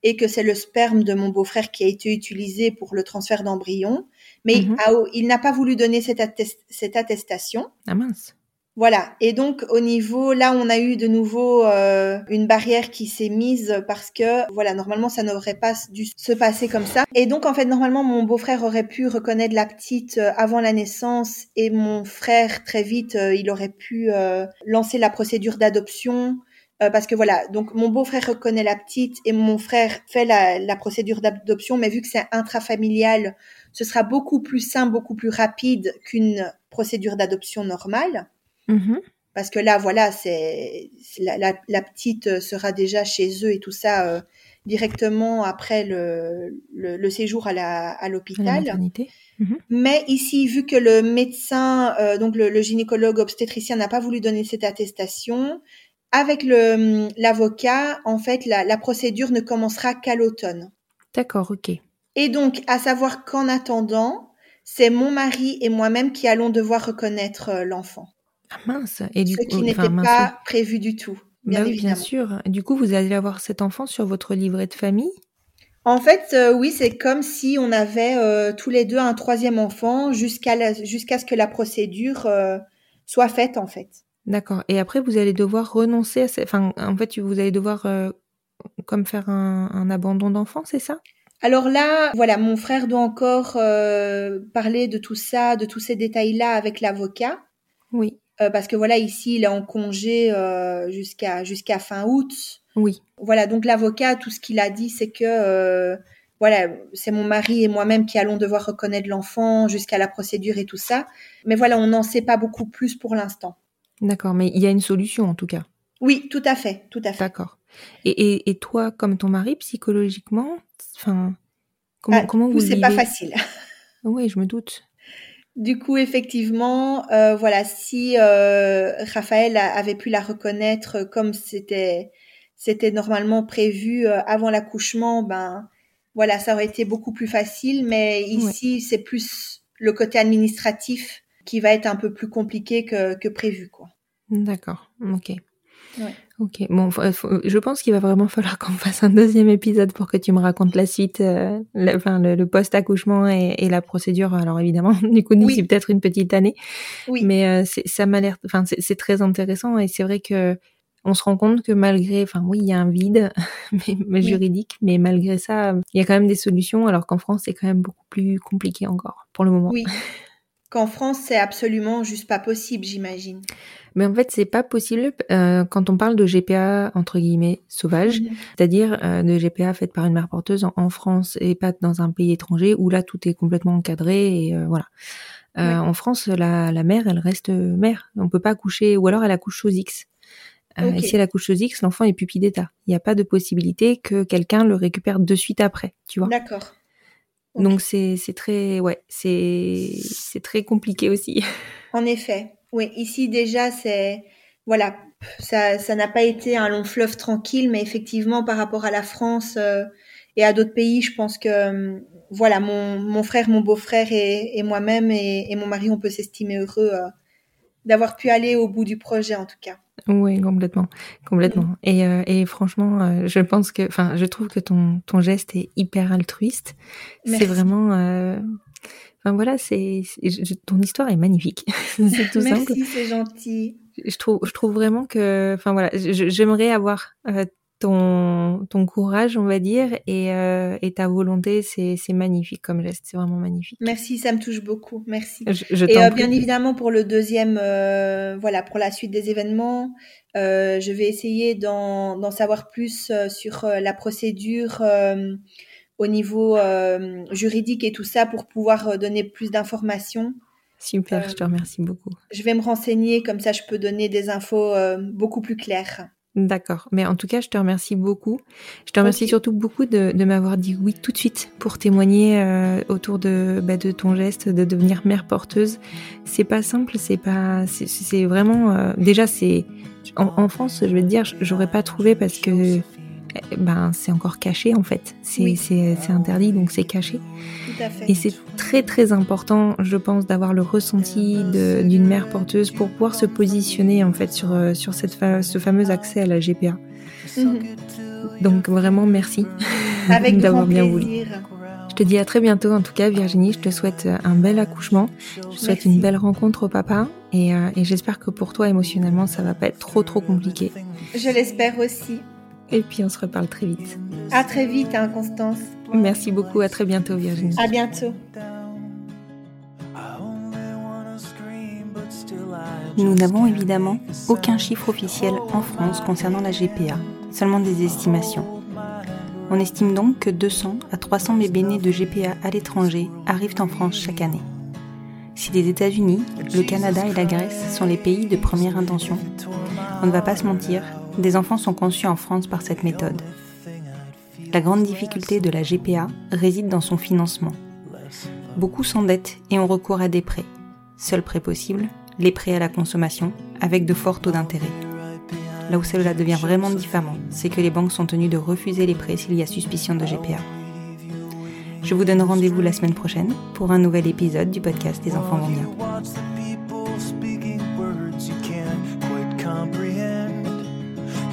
et que c'est le sperme de mon beau-frère qui a été utilisé pour le transfert d'embryon mais Mhm. il n'a pas voulu donner cette, attest- cette attestation Ah mince. Voilà. Et donc au niveau, là, on a eu de nouveau euh, une barrière qui s'est mise parce que, voilà, normalement, ça n'aurait pas dû se passer comme ça. Et donc, en fait, normalement, mon beau-frère aurait pu reconnaître la petite euh, avant la naissance et mon frère, très vite, euh, il aurait pu euh, lancer la procédure d'adoption. euh, parce que voilà, donc mon beau-frère reconnaît la petite et mon frère fait la, la procédure d'adoption, mais vu que c'est intrafamilial, ce sera beaucoup plus simple, beaucoup plus rapide qu'une procédure d'adoption normale Mhm. parce que là, voilà, c'est la, la, la petite euh, sera déjà chez eux et tout ça euh, directement après le, le, le séjour à la l'hôpital. maternité. Mais ici, vu que le médecin, euh, donc le, le gynécologue obstétricien, n'a pas voulu donner cette attestation, avec le l'avocat, en fait, la, la procédure ne commencera qu'à l'automne. D'accord, ok. Et donc, à savoir qu'en attendant, c'est mon mari et moi-même qui allons devoir reconnaître l'enfant. Ah mince. Et du Ce qui coup, n'était enfin, mince, pas prévu du tout, bien Bah oui, bien sûr. Du coup, vous allez avoir cet enfant sur votre livret de famille? En fait, euh, oui, c'est comme si on avait euh, tous les deux un troisième enfant jusqu'à jusqu'à ce que la procédure euh, soit faite, en fait. D'accord. Et après, vous allez devoir renoncer à ces... Enfin, en fait, vous allez devoir euh, comme faire un, un abandon d'enfant, c'est ça? Alors là, voilà, mon frère doit encore euh, parler de tout ça, de tous ces détails-là avec l'avocat, Oui. Euh, parce que voilà, ici, il est en congé euh, jusqu'à jusqu'à fin août. Oui. Voilà, donc l'avocat, tout ce qu'il a dit, c'est que euh, voilà, c'est mon mari et moi-même qui allons devoir reconnaître l'enfant jusqu'à la procédure et tout ça. Mais voilà, on n'en sait pas beaucoup plus pour l'instant. D'accord. Mais il y a une solution, en tout cas. Oui, tout à fait, tout à fait. D'accord. Et, et, et toi, comme ton mari, psychologiquement, enfin, comment, Ah, comment vous c'est pas facile. Oui, je me doute. Du coup, effectivement, euh, voilà, si euh, Raphaël a- avait pu la reconnaître comme c'était c'était normalement prévu euh, avant l'accouchement, ben voilà, ça aurait été beaucoup plus facile. Mais ici, c'est plus le côté administratif qui va être un peu plus compliqué que, que prévu, quoi. D'accord. Ok. Ouais. Ok. Bon, je pense qu'il va vraiment falloir qu'on fasse un deuxième épisode pour que tu me racontes la suite, euh, le, enfin le, le post-accouchement et, et la procédure. Alors évidemment, du coup, Oui. peut-être une petite année. Oui, Mais euh, c'est- ça m'a l'air, enfin c'est c'est très intéressant et c'est vrai que on se rend compte que malgré, enfin oui, il y a un vide mais, mais Oui. juridique, mais malgré ça, il y a quand même des solutions. Alors qu'en France, c'est quand même beaucoup plus compliqué encore pour le moment. oui. Qu'en France, c'est absolument juste pas possible, j'imagine. Mais en fait, c'est pas possible euh, quand on parle de GPA entre guillemets sauvage, c'est-à-dire euh, de GPA faite par une mère porteuse en, en France et pas dans un pays étranger où là tout est complètement encadré et euh, voilà. Euh, Ouais. En France, la, la mère, elle reste mère. On peut pas accoucher ou alors elle accouche sous X. Euh, Ok. Et si elle accouche sous X, l'enfant est pupille d'état. Il n'y a pas de possibilité que quelqu'un le récupère de suite après, tu vois. D'accord. Ok. Donc c'est c'est très ouais c'est c'est très compliqué aussi. En effet, oui. Ici déjà, c'est voilà, ça, ça n'a pas été un long fleuve tranquille, mais effectivement, par rapport à la France euh, et à d'autres pays, je pense que euh, voilà, mon, mon frère, mon beau-frère et, et moi-même et, et mon mari, on peut s'estimer heureux euh, d'avoir pu aller au bout du projet, en tout cas. Oui, complètement, complètement. Et, euh, et franchement, euh, je pense que, enfin, je trouve que ton ton geste est hyper altruiste. C'est vraiment, euh, enfin voilà, c'est ton histoire est magnifique. c'est tout simple. Merci, c'est gentil. Je trouve, je trouve vraiment que, enfin voilà, j'aimerais avoir euh, ton, ton courage, on va dire, et, euh, et ta volonté. C'est, c'est magnifique comme geste. C'est vraiment magnifique. Merci, ça me touche beaucoup. Merci. Je, je Et euh, bien évidemment, pour le deuxième, euh, voilà, pour la suite des événements, je vais essayer d'en d'en savoir plus sur la procédure au niveau euh, juridique et tout ça pour pouvoir euh, donner plus d'informations. Super, je te remercie beaucoup. Je vais me renseigner, comme ça je peux donner des infos euh, beaucoup plus claires. D'accord. Mais en tout cas, je te remercie beaucoup. Je te remercie surtout beaucoup de, de m'avoir dit oui tout de suite pour témoigner euh, autour de, bah, de ton geste de devenir mère porteuse. C'est pas simple, c'est pas, c'est- vraiment, euh, déjà c'est, en, en France, je vais te dire, j'aurais pas trouvé parce que, ben, c'est encore caché en fait. C'est, Oui. interdit, donc c'est caché. Tout à fait. Et c'est très très important, je pense, d'avoir le ressenti d'une mère porteuse pour pouvoir se positionner en fait sur, euh, sur cette fa- ce fameux accès à la GPA. Mhm. Donc vraiment merci d'avoir bien voulu. Je te dis à très bientôt en tout cas Virginie, je te souhaite euh, un bel accouchement, je te souhaite Merci. une belle rencontre au papa et, euh, et j'espère que pour toi émotionnellement ça va pas être trop trop compliqué. Je l'espère aussi. Et puis on se reparle très vite. À très vite, hein, Constance. Merci beaucoup, à très bientôt Virginie. À bientôt. Nous n'avons évidemment aucun chiffre officiel en France concernant la GPA, seulement des estimations. On estime donc que 200 à 300 bébés nés de GPA à l'étranger arrivent en France chaque année. Si les États-Unis, le Canada et la Grèce sont les pays de première intention, on ne va pas se mentir, des enfants sont conçus en France par cette méthode. La grande difficulté de la GPA réside dans son financement. Beaucoup s'endettent et ont recours à des prêts. Seul prêt possible, les prêts à la consommation, avec de forts taux d'intérêt. Là où cela devient vraiment diffamant, c'est que les banques sont tenues de refuser les prêts s'il y a suspicion de GPA. Je vous donne rendez-vous la semaine prochaine pour un nouvel épisode du podcast des enfants vont.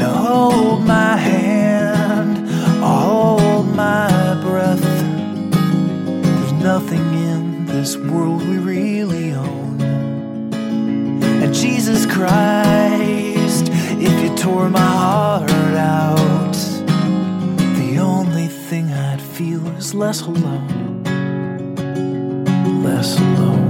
Now hold my hand, hold my breath. There's nothing in this world we really own. And Jesus Christ, if you tore my heart out. The only thing I'd feel is less alone. Less alone.